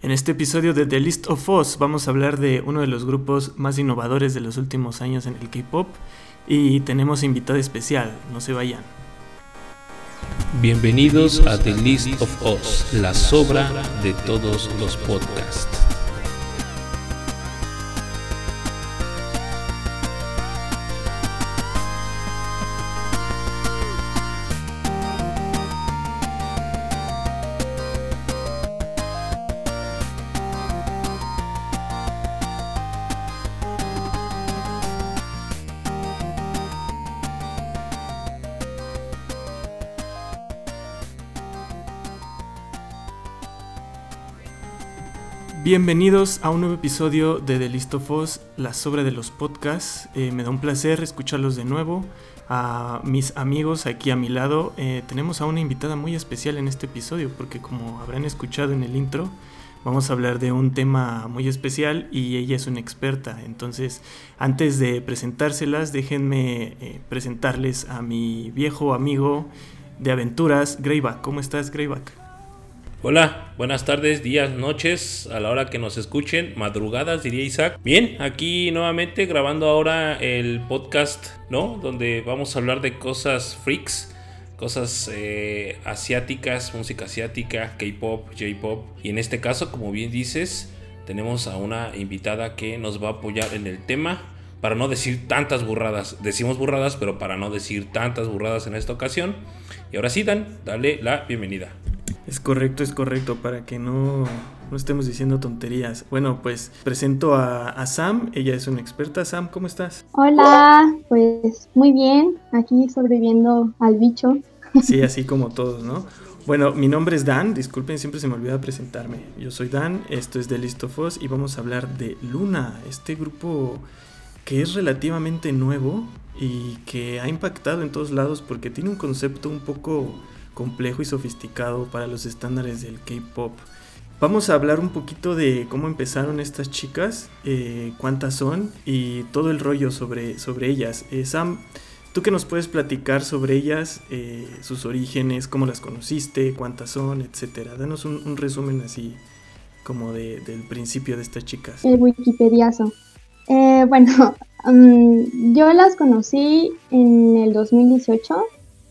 En este episodio de The List of Us vamos a hablar de uno de los grupos más innovadores de los últimos años en el K-Pop y tenemos invitado especial, no se vayan. Bienvenidos a The List of Us, la sobra de todos los podcasts. Bienvenidos a un nuevo episodio de The List of Us, la sobra de los podcasts. Eh, me da un placer escucharlos de nuevo. A mis amigos aquí a mi lado, eh, tenemos a una invitada muy especial en este episodio, porque como habrán escuchado en el intro, vamos a hablar de un tema muy especial y ella es una experta. Entonces, antes de presentárselas, déjenme eh, presentarles a mi viejo amigo de aventuras, Greyback. ¿Cómo estás, Greyback? Hola, buenas tardes, días, noches, a la hora que nos escuchen, madrugadas diría Isaac. Bien, aquí nuevamente grabando ahora el podcast, ¿no? Donde vamos a hablar de cosas freaks, cosas eh, asiáticas, música asiática, K-pop, J-pop. Y en este caso, como bien dices, tenemos a una invitada que nos va a apoyar en el tema. Para no decir tantas burradas, decimos burradas, pero para no decir tantas burradas en esta ocasión. Y ahora sí, Dan, dale la bienvenida. Es correcto, es correcto, para que no, no estemos diciendo tonterías. Bueno, pues presento a, a, Sam, ella es una experta. Sam, ¿cómo estás? Hola, pues muy bien, aquí sobreviviendo al bicho. Sí, así como todos, ¿no? Bueno, mi nombre es Dan, disculpen, siempre se me olvida presentarme. Yo soy Dan, esto es de Listofos y vamos a hablar de Luna, este grupo que es relativamente nuevo y que ha impactado en todos lados porque tiene un concepto un poco complejo y sofisticado para los estándares del K-Pop. Vamos a hablar un poquito de cómo empezaron estas chicas, eh, cuántas son y todo el rollo sobre, sobre ellas. Eh, Sam, ¿tú qué nos puedes platicar sobre ellas, eh, sus orígenes, cómo las conociste, cuántas son, etcétera? Danos un, resumen así como de, del principio de estas chicas. El Wikipediazo. bueno, um, yo las conocí en el 2018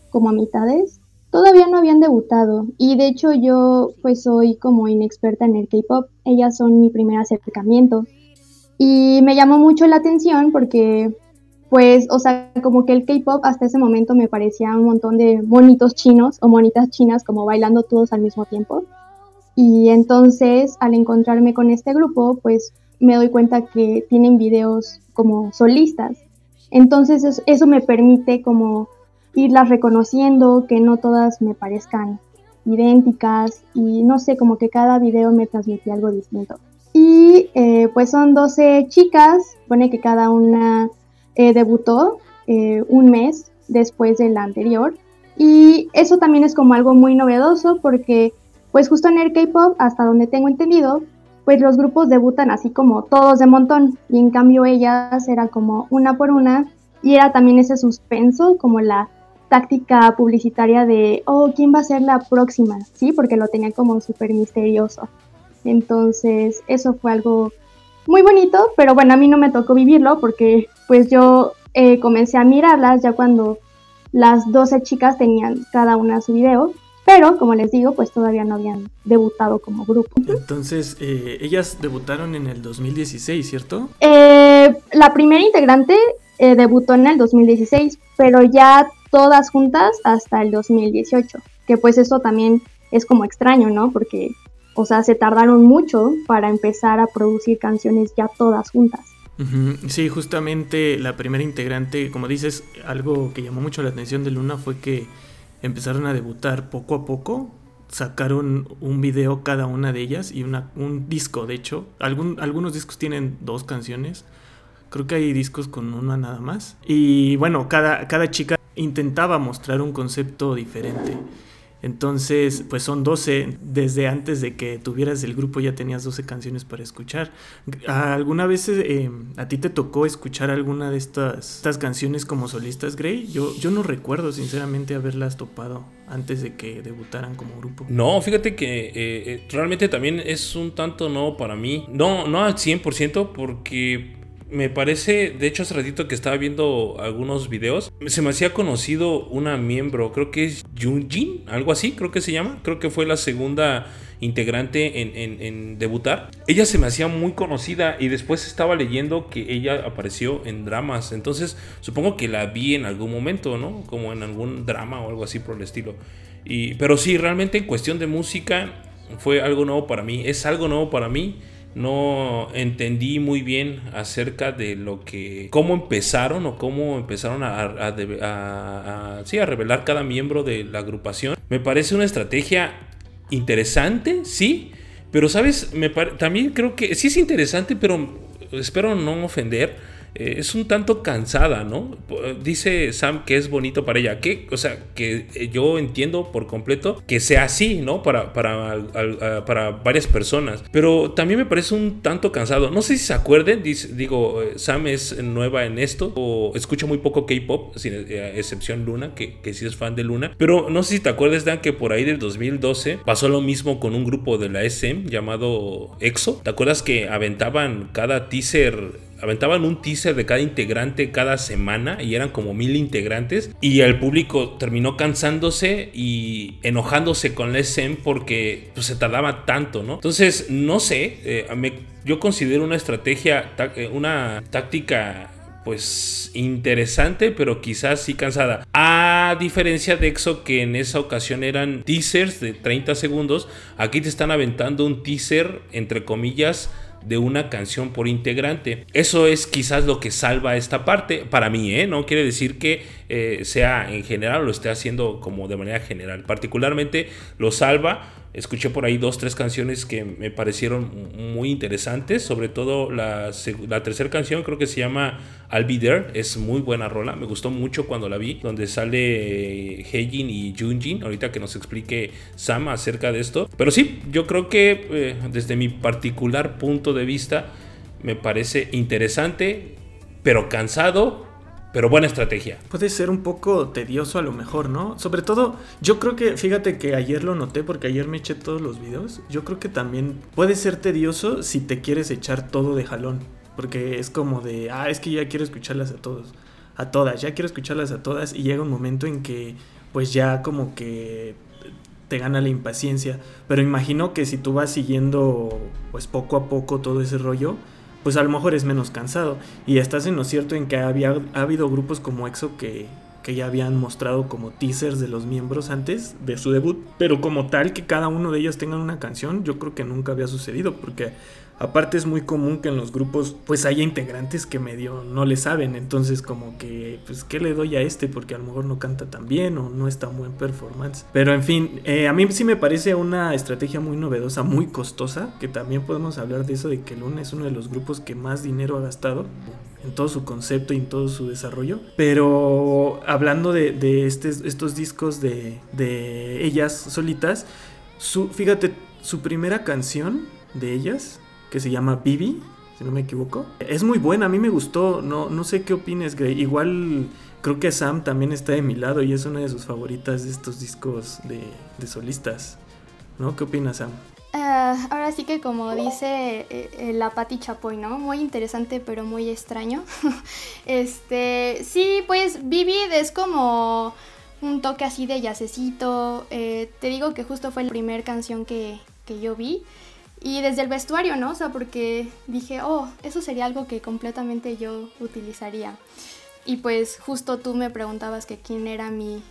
como a mitades todavía no habían debutado. Y de hecho yo pues soy como inexperta en el K-Pop, ellas son mi primer acercamiento. Y me llamó mucho la atención porque pues o sea como que el K-Pop hasta ese momento me parecía un montón de monitos chinos o monitas chinas como bailando todos al mismo tiempo. Y entonces al encontrarme con este grupo pues me doy cuenta que tienen videos como solistas. Entonces eso me permite como irlas reconociendo, que no todas me parezcan idénticas y no sé, como que cada video me transmite algo distinto. Y eh, pues son 12 chicas, pone que cada una eh, debutó eh, un mes después de la anterior. Y eso también es como algo muy novedoso porque pues justo en el K-Pop, hasta donde tengo entendido, pues los grupos debutan así como todos de montón y en cambio ellas era como una por una y era también ese suspenso, como la táctica publicitaria de, oh, ¿quién va a ser la próxima? Sí, porque lo tenía como súper misterioso. Entonces, eso fue algo muy bonito, pero bueno, a mí no me tocó vivirlo porque pues yo eh, comencé a mirarlas ya cuando las 12 chicas tenían cada una su video, pero como les digo, pues todavía no habían debutado como grupo. Entonces, eh, ellas debutaron en el 2016, ¿cierto? Eh, la primera integrante debutó en el 2016, pero ya todas juntas hasta el 2018, que pues eso también es como extraño, ¿no? Porque, o sea, se tardaron mucho para empezar a producir canciones ya todas juntas. Sí, justamente la primera integrante, como dices, algo que llamó mucho la atención de Luna fue que empezaron a debutar poco a poco, sacaron un video cada una de ellas y una, un disco, de hecho. Algún, algunos discos tienen dos canciones, creo que hay discos con una nada más. Y bueno, cada, cada chica intentaba mostrar un concepto diferente. Entonces, pues son 12. Desde antes de que tuvieras el grupo ya tenías 12 canciones para escuchar. ¿Alguna vez eh, a ti te tocó escuchar alguna de estas, estas canciones como solistas, Gray? Yo, yo no recuerdo sinceramente haberlas topado antes de que debutaran como grupo. No, fíjate que eh, eh, realmente también es un tanto nuevo para mí. No, no al 100% porque me parece, de hecho hace ratito que estaba viendo algunos videos, se me hacía conocido una miembro, creo que es Junjin, algo así, creo que se llama, creo que fue la segunda integrante en, debutar. Ella se me hacía muy conocida y después estaba leyendo que ella apareció en dramas, entonces supongo que la vi en algún momento, ¿no? Como en algún drama o algo así por el estilo. Y, pero sí, realmente en cuestión de música fue algo nuevo para mí, es algo nuevo para mí no entendí muy bien acerca de lo que cómo empezaron o cómo empezaron a, a, revelar cada miembro de la agrupación. Me parece una estrategia interesante sí pero sabes me también creo que sí es interesante pero espero no ofender eh, es un tanto cansada, ¿no? Dice Sam que es bonito para ella. Que, o sea, que eh, yo entiendo por completo que sea así, ¿no? Para, para, para varias personas. Pero también me parece un tanto cansado. No sé si se acuerden, digo, eh, Sam es nueva en esto, o escucha muy poco K-pop, sin excepción Luna, que, que sí es fan de Luna. Pero no sé si te acuerdas, Dan, que por ahí del 2012 pasó lo mismo con un grupo de la SM llamado EXO. ¿Te acuerdas que aventaban cada teaser aventaban un teaser de cada integrante cada semana y eran como mil integrantes y el público terminó cansándose y enojándose con la SM porque pues, se tardaba tanto, ¿no? Entonces, no sé, eh, yo considero una estrategia, eh, una táctica pues interesante, pero quizás sí cansada. A diferencia de EXO, que en esa ocasión eran teasers de 30 segundos, aquí te están aventando un teaser, entre comillas, de una canción por integrante. Eso es quizás lo que salva esta parte para mí, ¿eh? No quiere decir que eh, sea en general lo esté haciendo como de manera general. Particularmente lo salva. Escuché por ahí dos, tres canciones que me parecieron muy interesantes, sobre todo la, la tercera canción creo que se llama I'll Be There, es muy buena rola, me gustó mucho cuando la vi, donde sale Heijin y Junjin, ahorita que nos explique Sam acerca de esto. Pero sí, yo creo que eh, desde mi particular punto de vista me parece interesante, pero cansado, pero buena estrategia. Puede ser un poco tedioso a lo mejor, ¿no? Sobre todo, yo creo que, fíjate que ayer lo noté porque ayer me eché todos los videos. Yo creo que también puede ser tedioso si te quieres echar todo de jalón. Porque es como de, ah, es que ya quiero escucharlas a todos. A todas, ya quiero escucharlas a todas. Y llega un momento en que, pues ya como que te gana la impaciencia. Pero imagino que si tú vas siguiendo, pues poco a poco todo ese rollo pues a lo mejor es menos cansado. Y estás en lo cierto en que había, ha habido grupos como EXO que, que ya habían mostrado como teasers de los miembros antes de su debut, pero como tal que cada uno de ellos tengan una canción, yo creo que nunca había sucedido, porque Aparte es muy común que en los grupos pues haya integrantes que medio no le saben, entonces como que pues qué le doy a este porque a lo mejor no canta tan bien o no es tan buen performance. Pero en fin, eh, a mí sí me parece una estrategia muy novedosa, muy costosa, que también podemos hablar de eso de que Luna es uno de los grupos que más dinero ha gastado en todo su concepto y en todo su desarrollo. Pero hablando de, estos discos de, de ellas solitas, su, fíjate, su primera canción de ellas que se llama Bibi, si no me equivoco. Es muy buena, a mí me gustó, no, no sé qué opines, Gray. Igual creo que Sam también está de mi lado y es una de sus favoritas de estos discos de, solistas. ¿No? ¿Qué opinas, Sam? Ah, ahora sí que como dice eh, la Patti Chapoy, ¿no? Muy interesante pero muy extraño. este, sí, pues Bibi es como un toque así de yacecito. Eh, te digo que justo fue la primera canción que, que yo vi. Y desde el vestuario, ¿no? O sea, porque dije, oh, eso sería algo que completamente yo utilizaría. Y pues justo tú me preguntabas que quién era mi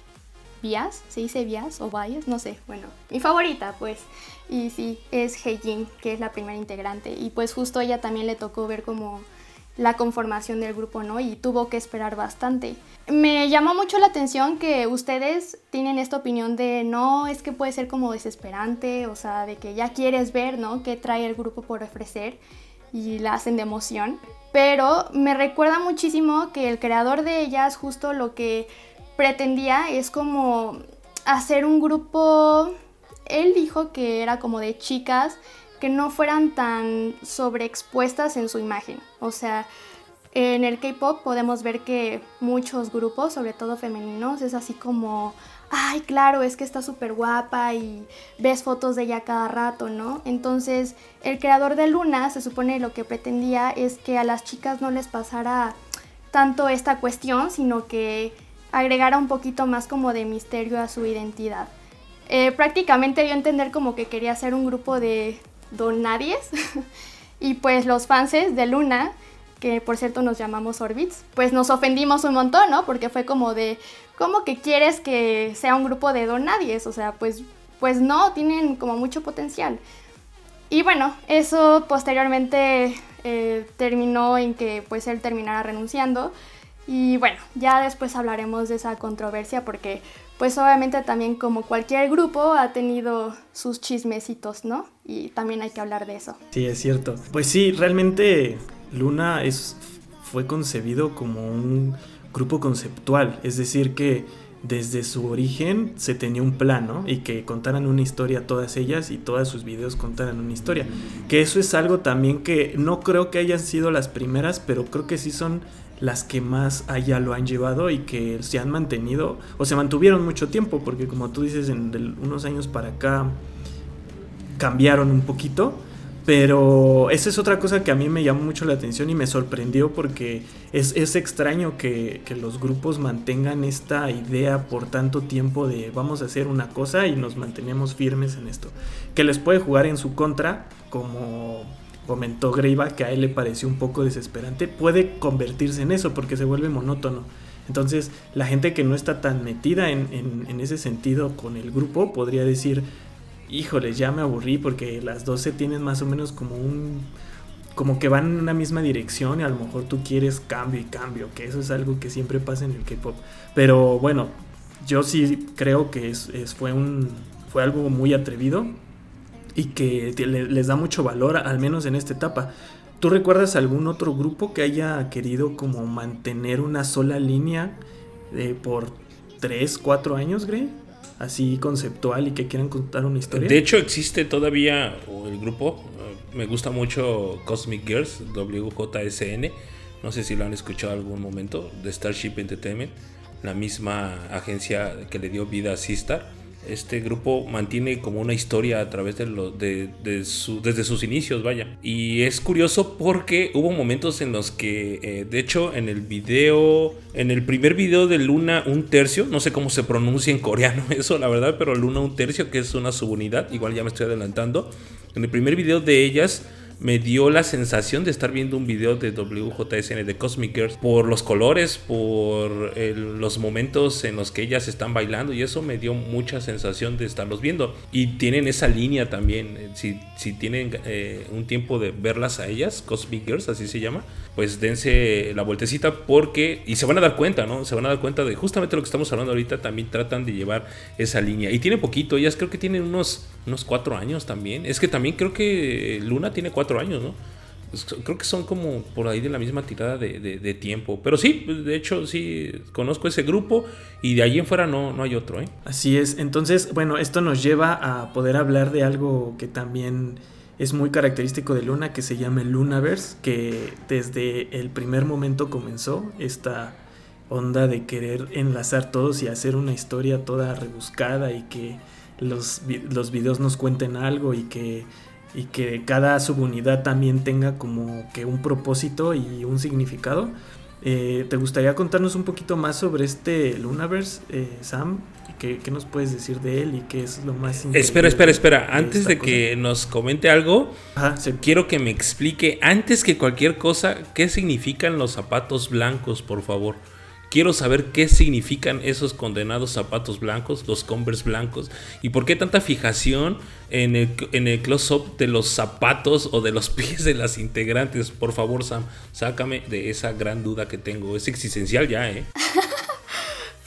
Bias, ¿se dice Bias o Bias? No sé, bueno, mi favorita pues. Y sí, es Heijin, que es la primera integrante. Y pues justo ella también le tocó ver como la conformación del grupo, ¿no? Y tuvo que esperar bastante. Me llamó mucho la atención que ustedes tienen esta opinión de no, es que puede ser como desesperante, o sea, de que ya quieres ver, ¿no? ¿Qué trae el grupo por ofrecer? Y la hacen de emoción. Pero me recuerda muchísimo que el creador de ellas justo lo que pretendía es como hacer un grupo, él dijo que era como de chicas que no fueran tan sobreexpuestas en su imagen. O sea, en el K-Pop podemos ver que muchos grupos, sobre todo femeninos, es así como, ay, claro, es que está súper guapa y ves fotos de ella cada rato, ¿no? Entonces, el creador de Luna se supone lo que pretendía es que a las chicas no les pasara tanto esta cuestión, sino que agregara un poquito más como de misterio a su identidad. Eh, prácticamente dio a entender como que quería hacer un grupo de donadies y pues los fans de Luna, que por cierto nos llamamos Orbits, pues nos ofendimos un montón, ¿no? Porque fue como de, ¿cómo que quieres que sea un grupo de donadies? O sea, pues, pues no, tienen como mucho potencial. Y bueno, eso posteriormente eh, terminó en que pues él terminara renunciando. Y bueno, ya después hablaremos de esa controversia porque pues obviamente también como cualquier grupo ha tenido sus chismecitos, ¿no? Y también hay que hablar de eso. Sí, es cierto. Pues sí, realmente Luna es, fue concebido como un grupo conceptual, es decir que desde su origen se tenía un plano y que contaran una historia todas ellas y todas sus videos contaran una historia. Que eso es algo también que no creo que hayan sido las primeras, pero creo que sí son las que más allá lo han llevado y que se han mantenido o se mantuvieron mucho tiempo, porque como tú dices, en unos años para acá cambiaron un poquito pero esa es otra cosa que a mí me llamó mucho la atención y me sorprendió porque es, es extraño que, que, los grupos mantengan esta idea por tanto tiempo de vamos a hacer una cosa y nos mantenemos firmes en esto. Que les puede jugar en su contra, como comentó Greiva, que a él le pareció un poco desesperante, puede convertirse en eso porque se vuelve monótono. Entonces la gente que no está tan metida en, en, ese sentido con el grupo podría decir, híjoles, ya me aburrí porque las 12 tienen más o menos como un como que van en una misma dirección y a lo mejor tú quieres cambio y cambio, que eso es algo que siempre pasa en el K-pop. Pero bueno, yo sí creo que es, fue un fue algo muy atrevido y que les da mucho valor, al menos en esta etapa. ¿Tú recuerdas algún otro grupo que haya querido como mantener una sola línea eh, por 3, 4 años, Grey? así conceptual y que quieran contar una historia. De hecho, existe todavía el grupo. Me gusta mucho Cosmic Girls, WJSN. No sé si lo han escuchado algún momento, de Starship Entertainment, la misma agencia que le dio vida a Sistar este grupo mantiene como una historia a través de, lo, de, su, desde sus inicios, vaya. Y es curioso porque hubo momentos en los que, eh, de hecho, en el video, en el primer video de Luna un tercio, no sé cómo se pronuncia en coreano eso, la verdad, pero Luna un tercio, que es una subunidad, igual ya me estoy adelantando. En el primer video de ellas me dio la sensación de estar viendo un video de WJSN de Cosmic Girls por los colores, por los momentos en los que ellas están bailando y eso me dio mucha sensación de estarlos viendo. Y tienen esa línea también, eh, si, si tienen eh, un tiempo de verlas a ellas, Cosmic Girls, así se llama, pues dense la vueltecita porque, y se van a dar cuenta, ¿no? Se van a dar cuenta de justamente lo que estamos hablando ahorita, también tratan de llevar esa línea. Y tiene poquito, ellas creo que tienen unos, unos cuatro años también. Es que también creo que Luna tiene cuatro años, ¿no? Pues creo que son como por ahí de la misma tirada de, tiempo. Pero sí, de hecho sí conozco ese grupo y de ahí en fuera no, no hay otro. ¿eh? Así es. Entonces, bueno, esto nos lleva a poder hablar de algo que también es muy característico de Luna que se llama Lunaverse, que desde el primer momento comenzó esta onda de querer enlazar todos y hacer una historia toda rebuscada y que los, los videos nos cuenten algo y que, y que cada subunidad también tenga como que un propósito y un significado. Eh, ¿Te gustaría contarnos un poquito más sobre este Lunaverse, eh, Sam? ¿Qué, nos puedes decir de él y qué es lo más Espera, espera, espera. Antes de que nos comente algo, quiero que me explique, antes que cualquier cosa, qué significan los zapatos blancos, por favor. Quiero saber qué significan esos condenados zapatos blancos, los Converse blancos, y por qué tanta fijación en el, en el close-up de los zapatos o de los pies de las integrantes. Por favor, Sam, sácame de esa gran duda que tengo. Es existencial ya, ¿eh?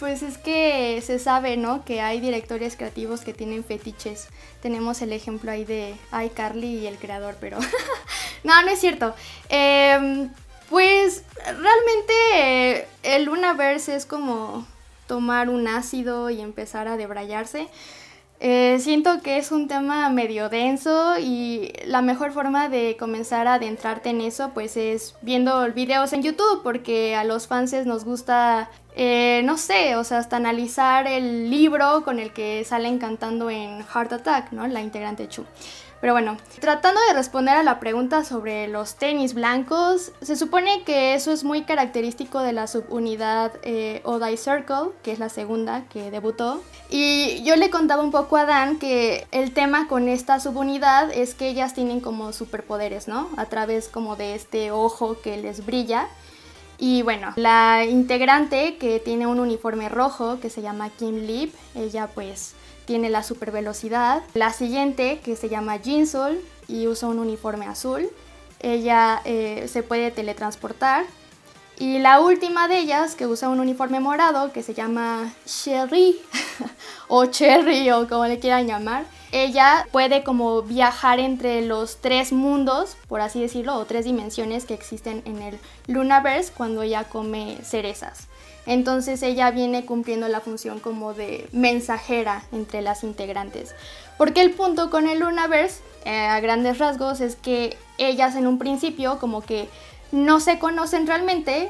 Pues es que se sabe, ¿no? Que hay directores creativos que tienen fetiches. Tenemos el ejemplo ahí de iCarly y el creador, pero no, no es cierto. Em, pues realmente el Lunaverse es como tomar un ácido y empezar a debrayarse. Eh, siento que es un tema medio denso y la mejor forma de comenzar a adentrarte en eso pues es viendo videos en YouTube porque a los fans nos gusta, eh, no sé, o sea, hasta analizar el libro con el que salen cantando en Heart Attack, ¿no? La integrante Chu. Pero bueno, tratando de responder a la pregunta sobre los tenis blancos, se supone que eso es muy característico de la subunidad eh, Odai Circle, que es la segunda que debutó. Y yo le contaba un poco a Dan que el tema con esta subunidad es que ellas tienen como superpoderes, ¿no? A través como de este ojo que les brilla. Y bueno, la integrante que tiene un uniforme rojo que se llama Kim Lip, ella pues tiene la super velocidad. La siguiente, que se llama Jinsol y usa un uniforme azul, ella eh, se puede teletransportar. Y la última de ellas, que usa un uniforme morado, que se llama Sherry, o Cherry, o como le quieran llamar, ella puede como viajar entre los tres mundos, por así decirlo, o tres dimensiones que existen en el Lunaverse cuando ella come cerezas. Entonces ella viene cumpliendo la función como de mensajera entre las integrantes. Porque el punto con el Lunaverse, eh, a grandes rasgos, es que ellas en un principio como que no se conocen realmente,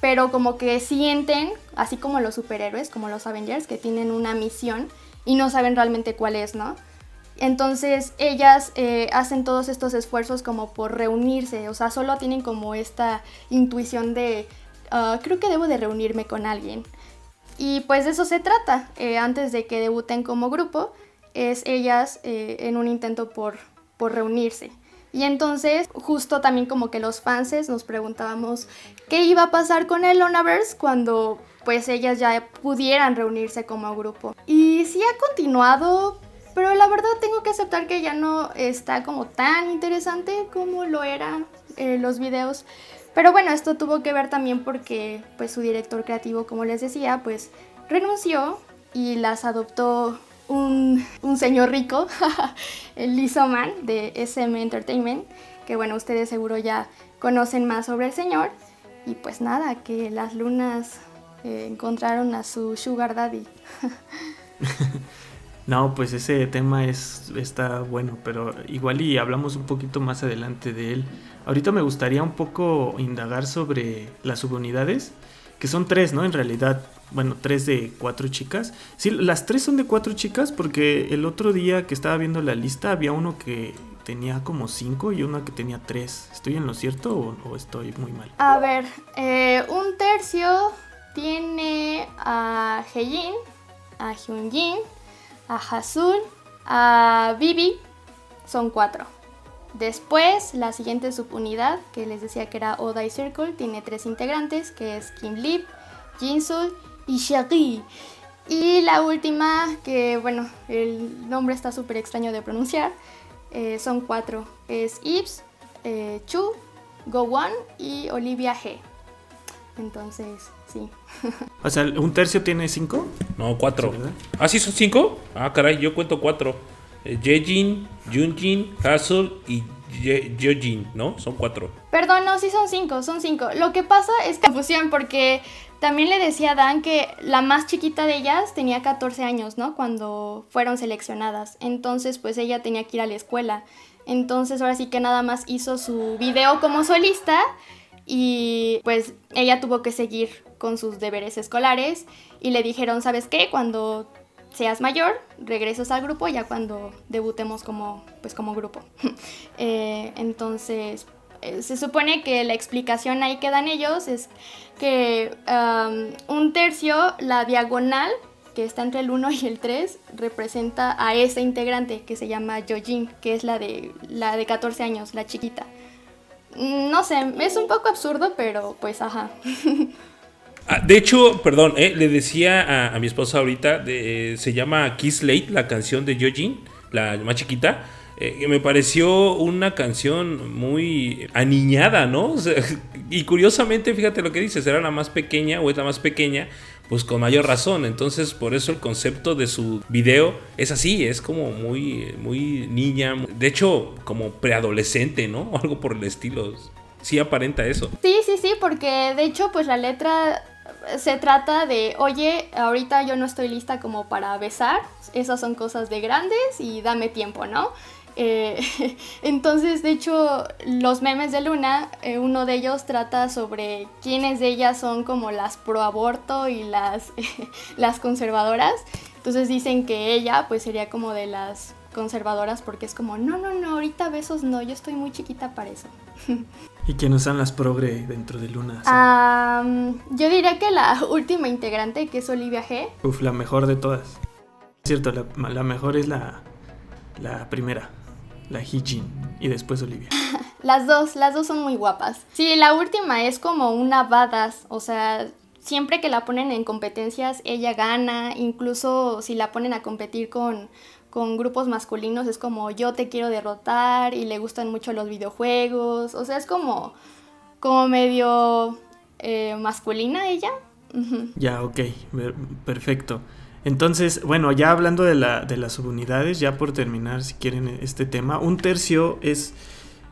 pero como que sienten, así como los superhéroes, como los Avengers, que tienen una misión y no saben realmente cuál es, ¿no? Entonces ellas eh, hacen todos estos esfuerzos como por reunirse, o sea, solo tienen como esta intuición de Ah, creo que debo de reunirme con alguien. Y pues de eso se trata. Eh, antes de que debuten como grupo, es ellas eh, en un intento por, por reunirse. Y entonces, justo también como que los fans nos preguntábamos qué iba a pasar con el Lonaverse cuando pues ellas ya pudieran reunirse como grupo. Y sí ha continuado, pero la verdad tengo que aceptar que ya no está como tan interesante como lo eran eh, los videos. Pero bueno, esto tuvo que ver también porque pues su director creativo, como les decía, pues renunció y las adoptó un, señor rico, el Lizoman de SM Entertainment, que bueno, ustedes seguro ya conocen más sobre el señor. Y pues nada, que las lunas eh, encontraron a su sugar daddy. no, pues ese tema es, está bueno, pero igual y hablamos un poquito más adelante de él. Ahorita me gustaría un poco indagar sobre las subunidades, que son tres, ¿no? En realidad, bueno, tres de cuatro chicas. Sí, las tres son de cuatro chicas porque el otro día que estaba viendo la lista había uno que tenía como cinco y uno que tenía tres. ¿Estoy en lo cierto o, estoy muy mal? A ver, eh, un tercio tiene a Heijin, a Hyunjin, a Hasul, a Bibi. Son cuatro. Después, la siguiente subunidad, que les decía que era Odai Circle, tiene tres integrantes, que es Kim Lip, Jinsul y Shaggy. Y la última, que bueno, el nombre está súper extraño de pronunciar, eh, son cuatro. Es Ibs, eh, Chu, Go One y Olivia G. Entonces, sí. O sea, ¿un tercio tiene cinco? No, cuatro. ¿Ah, sí son cinco? Ah, caray, yo cuento cuatro. Jejin, Junjin, Hasul y Jojin, ¿no? Son cuatro. Perdón, no, sí son cinco, son cinco. Lo que pasa es confusión porque también le decía a Dan que la más chiquita de ellas tenía 14 años, ¿no? Cuando fueron seleccionadas. Entonces, pues ella tenía que ir a la escuela. Entonces, ahora sí que nada más hizo su video como solista y pues ella tuvo que seguir con sus deberes escolares y le dijeron, ¿sabes qué? Cuando seas mayor, regresas al grupo ya cuando debutemos como, pues, como grupo. Eh, entonces, eh, se supone que la explicación ahí que dan ellos es que un tercio, la diagonal, que está entre el 1 y el 3, representa a esa integrante que se llama Yojin, que es la de, la de 14 años, la chiquita. No sé, es un poco absurdo, pero pues ajá. Ah, de hecho, perdón, eh, le decía a, mi esposa ahorita, eh, se llama Kiss Late, la canción de Yojin, la más chiquita. Eh, me pareció una canción muy aniñada, ¿no? y curiosamente, fíjate lo que dices, era la más pequeña o es la más pequeña, pues con mayor razón. Entonces, por eso el concepto de su video es así, es como muy, muy niña, de hecho, como preadolescente, ¿no? algo por el estilo sí aparenta eso. Sí, sí, sí, porque de hecho pues la letra se trata de, oye, ahorita yo no estoy lista como para besar, esas son cosas de grandes y dame tiempo, ¿no? Eh, entonces, de hecho, los memes de Luna, eh, uno de ellos trata sobre quiénes de ellas son como las pro aborto y las, las conservadoras. Entonces dicen que ella pues sería como de las conservadoras porque es como, no, no, no, ahorita besos no, yo estoy muy chiquita para eso. ¿Y quiénes son las progre dentro de Luna? yo diría que la última integrante, que es Olivia G. Uf, la mejor de todas. Es cierto, la, la mejor es la, la primera la Hijin y después Olivia. las dos, las dos son muy guapas. Sí, la última es como una badass, o sea, siempre que la ponen en competencias ella gana, incluso si la ponen a competir con, con grupos masculinos es como yo te quiero derrotar y le gustan mucho los videojuegos, o sea, es como, como medio eh, masculina ella. Ya, ok, perfecto. Entonces, bueno, ya hablando de, la, de las subunidades, ya por terminar, si quieren, este tema, un tercio es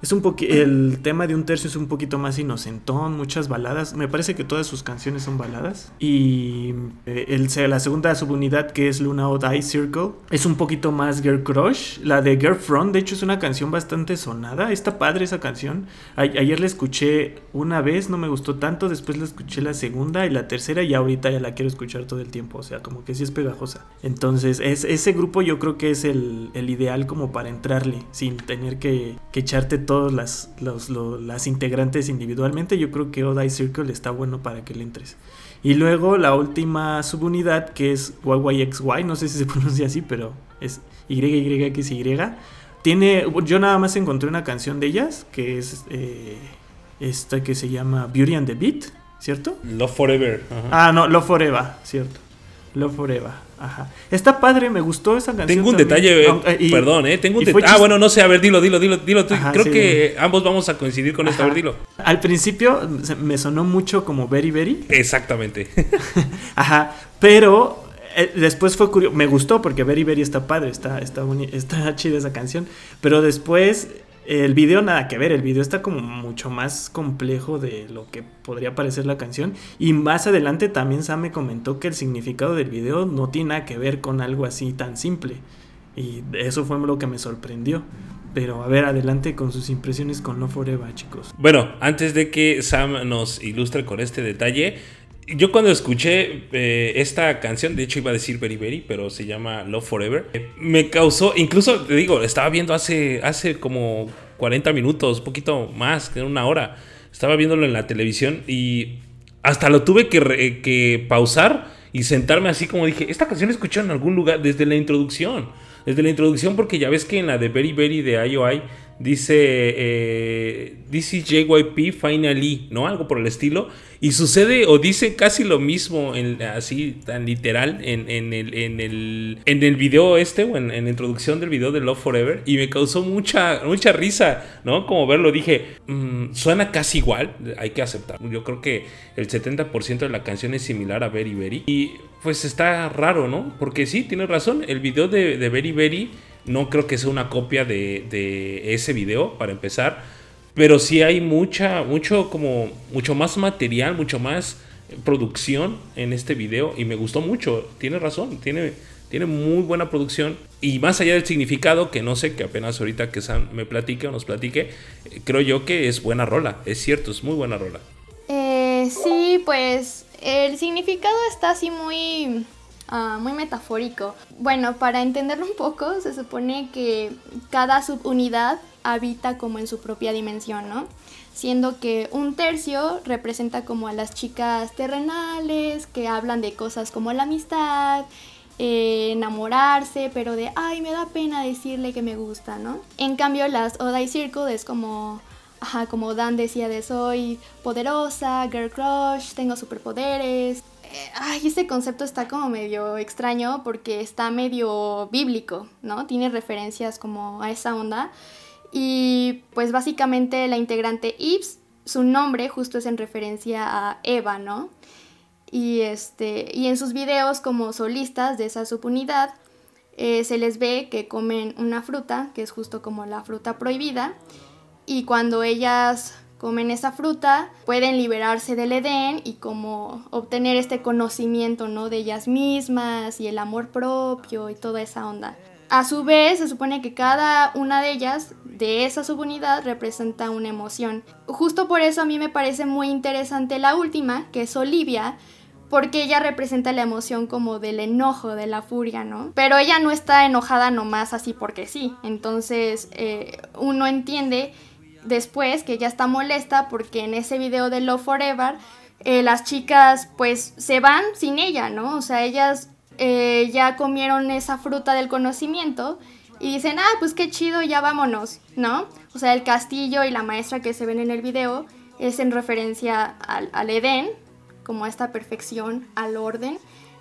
es un el tema de un tercio es un poquito más inocentón, muchas baladas. Me parece que todas sus canciones son baladas. Y eh, el, la segunda subunidad, que es Luna Odd Eye Circle, es un poquito más Girl Crush. La de Girl Front, de hecho, es una canción bastante sonada. Está padre esa canción. ayer la escuché una vez, no me gustó tanto. Después la escuché la segunda y la tercera. Y ahorita ya la quiero escuchar todo el tiempo. O sea, como que sí es pegajosa. Entonces, es, ese grupo yo creo que es el, el ideal como para entrarle, sin tener que, que echarte todas las, las integrantes individualmente, yo creo que Odai Circle está bueno para que le entres. Y luego la última subunidad que es YYXY, no sé si se pronuncia así, pero es YYXY. Tiene, yo nada más encontré una canción de ellas que es eh, esta que se llama Beauty and the Beat, ¿cierto? Love Forever. Ah, no, Love Forever, cierto. Love Forever. Ajá. Está padre, me gustó esa canción. Tengo un detalle, eh, perdón, ¿eh? Tengo un detalle. Ah, bueno, no sé, a ver, dilo, dilo, dilo, dilo. Creo que ambos vamos a coincidir con esto, a ver, dilo. Al principio me sonó mucho como Very Very. Exactamente. Ajá, pero eh, después fue curioso, me gustó porque Very Very está padre, está, está, está chida esa canción, pero después el video nada que ver, el video está como mucho más complejo de lo que podría parecer la canción. Y más adelante también Sam me comentó que el significado del video no tiene nada que ver con algo así tan simple. Y eso fue lo que me sorprendió. Pero a ver, adelante con sus impresiones con No Forever, chicos. Bueno, antes de que Sam nos ilustre con este detalle, yo cuando escuché eh, esta canción, de hecho iba a decir Very Very, pero se llama Love Forever, me causó, incluso te digo, estaba viendo hace, hace como 40 minutos, un poquito más que una hora, estaba viéndolo en la televisión y hasta lo tuve que, que pausar y sentarme así como dije, esta canción escuché en algún lugar desde la introducción, desde la introducción porque ya ves que en la de Very Very de IOI dice, eh, this is JYP finally, ¿no? Algo por el estilo. Y sucede o dice casi lo mismo, en, así tan literal, en, el, en, el, en el video este, o en, la introducción del video de Love Forever. Y me causó mucha, mucha risa, ¿no? Como verlo, dije, mm, suena casi igual, hay que aceptar. Yo creo que el 70% de la canción es similar a Very Very. Y pues está raro, ¿no? Porque sí, tiene razón, el video de, de Very Very no creo que sea una copia de, ese video, para empezar pero sí hay mucha, mucho como, mucho más material, mucho más producción en este video y me gustó mucho. Tiene razón, tiene, tiene muy buena producción y más allá del significado, que no sé, que apenas ahorita que Sam me platique o nos platique, creo yo que es buena rola, es cierto, es muy buena rola. Eh, sí, pues el significado está así muy, ah, muy metafórico. Bueno, para entenderlo un poco, se supone que cada subunidad habita como en su propia dimensión, ¿no? Siendo que un tercio representa como a las chicas terrenales que hablan de cosas como la amistad, eh, enamorarse, pero de, ay, me da pena decirle que me gusta, ¿no? En cambio, las Odai Circle es como, ajá, como Dan decía de soy poderosa, girl crush, tengo superpoderes. Ay, este concepto está como medio extraño porque está medio bíblico, ¿no? Tiene referencias como a esa onda. Y pues básicamente la integrante Yves, su nombre justo es en referencia a Eva, ¿no? Y, este, y en sus videos como solistas de esa subunidad eh, se les ve que comen una fruta, que es justo como la fruta prohibida, y cuando ellas comen esa fruta, pueden liberarse del Edén y como obtener este conocimiento, ¿no? De ellas mismas y el amor propio y toda esa onda. A su vez, se supone que cada una de ellas, de esa subunidad, representa una emoción. Justo por eso a mí me parece muy interesante la última, que es Olivia, porque ella representa la emoción como del enojo, de la furia, ¿no? Pero ella no está enojada nomás así porque sí. Entonces eh, uno entiende después que ella está molesta porque en ese video de Love Forever eh, las chicas pues se van sin ella, ¿no? O sea, ellas eh, ya comieron esa fruta del conocimiento y dicen, ah, pues qué chido, ya vámonos, ¿no? O sea, el castillo y la maestra que se ven en el video es en referencia al, al Edén, como a esta perfección, al orden.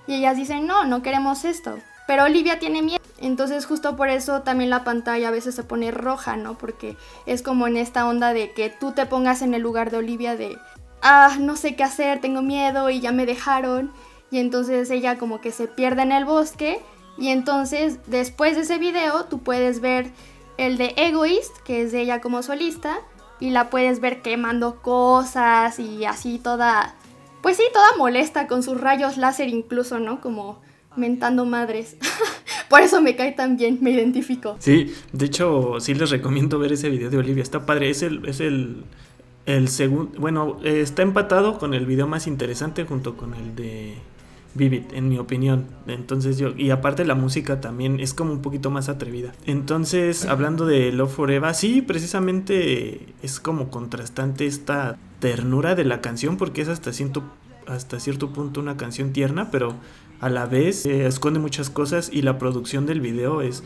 Y ellas dicen, no, no queremos esto. Pero Olivia tiene miedo. Entonces justo por eso también la pantalla a veces se pone roja, ¿no? Porque es como en esta onda de que tú te pongas en el lugar de Olivia de, ah, no sé qué hacer, tengo miedo y ya me dejaron. Y entonces ella como que se pierde en el bosque. Y entonces después de ese video tú puedes ver el de Egoist, que es de ella como solista. Y la puedes ver quemando cosas y así toda pues sí, toda molesta con sus rayos láser incluso, ¿no? Como mentando madres. Por eso me cae tan bien, me identifico. Sí, de hecho, sí les recomiendo ver ese video de Olivia. Está padre, es el, es el, el segundo, bueno, está empatado con el video más interesante junto con el de Vivid, en mi opinión. Entonces yo, y aparte la música también es como un poquito más atrevida. Entonces, hablando de Love Forever, sí, precisamente es como contrastante esta ternura de la canción porque es hasta cierto, hasta cierto punto una canción tierna, pero a la vez eh, esconde muchas cosas y la producción del video es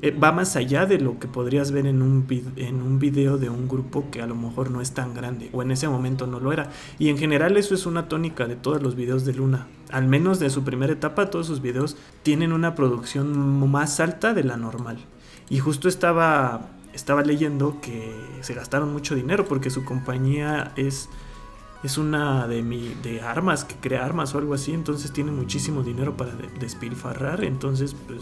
eh, va más allá de lo que podrías ver en un, en un video de un grupo que a lo mejor no es tan grande o en ese momento no lo era. Y en general eso es una tónica de todos los videos de Luna. Al menos de su primera etapa todos sus videos tienen una producción más alta de la normal. Y justo estaba estaba leyendo que se gastaron mucho dinero porque su compañía es, es una de, mi, de armas, que crea armas o algo así, entonces tiene muchísimo dinero para despilfarrar, entonces pues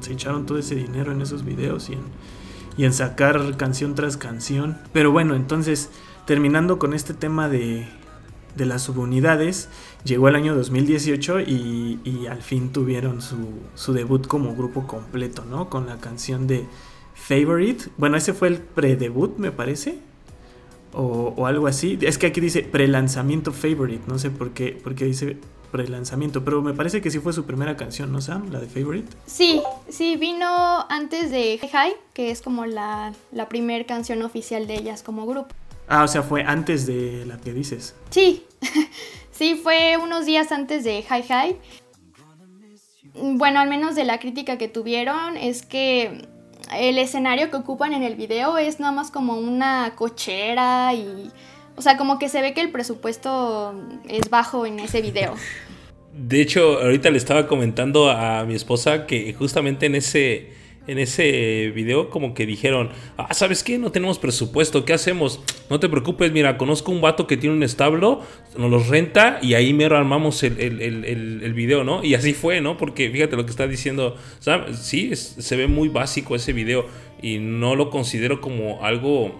se echaron todo ese dinero en esos videos y en, y en sacar canción tras canción. Pero bueno, entonces terminando con este tema de, de las subunidades, llegó el año 2018 y, y al fin tuvieron su, su, debut como grupo completo, ¿no? Con la canción de Favorite. Bueno, ese fue el pre-debut, me parece. O, algo así. Es que aquí dice pre-lanzamiento Favorite. No sé por qué, por qué dice pre-lanzamiento. Pero me parece que sí fue su primera canción, ¿no, Sam? La de Favorite. Sí, sí, vino antes de Hi que es como la, la primera canción oficial de ellas como grupo. Ah, o sea, fue antes de la que dices. Sí, sí, fue unos días antes de Hi Hi. Bueno, al menos de la crítica que tuvieron es que el escenario que ocupan en el video es nada más como una cochera y... O sea, como que se ve que el presupuesto es bajo en ese video. De hecho, ahorita le estaba comentando a mi esposa que justamente en ese en ese video como que dijeron, ah, ¿sabes qué? No tenemos presupuesto, ¿qué hacemos? No te preocupes, mira, conozco un vato que tiene un establo, nos los renta y ahí mero armamos el, el, video, ¿no? Y así fue, ¿no? Porque fíjate lo que está diciendo, ¿sabes? Sí, se ve muy básico ese video y no lo considero como algo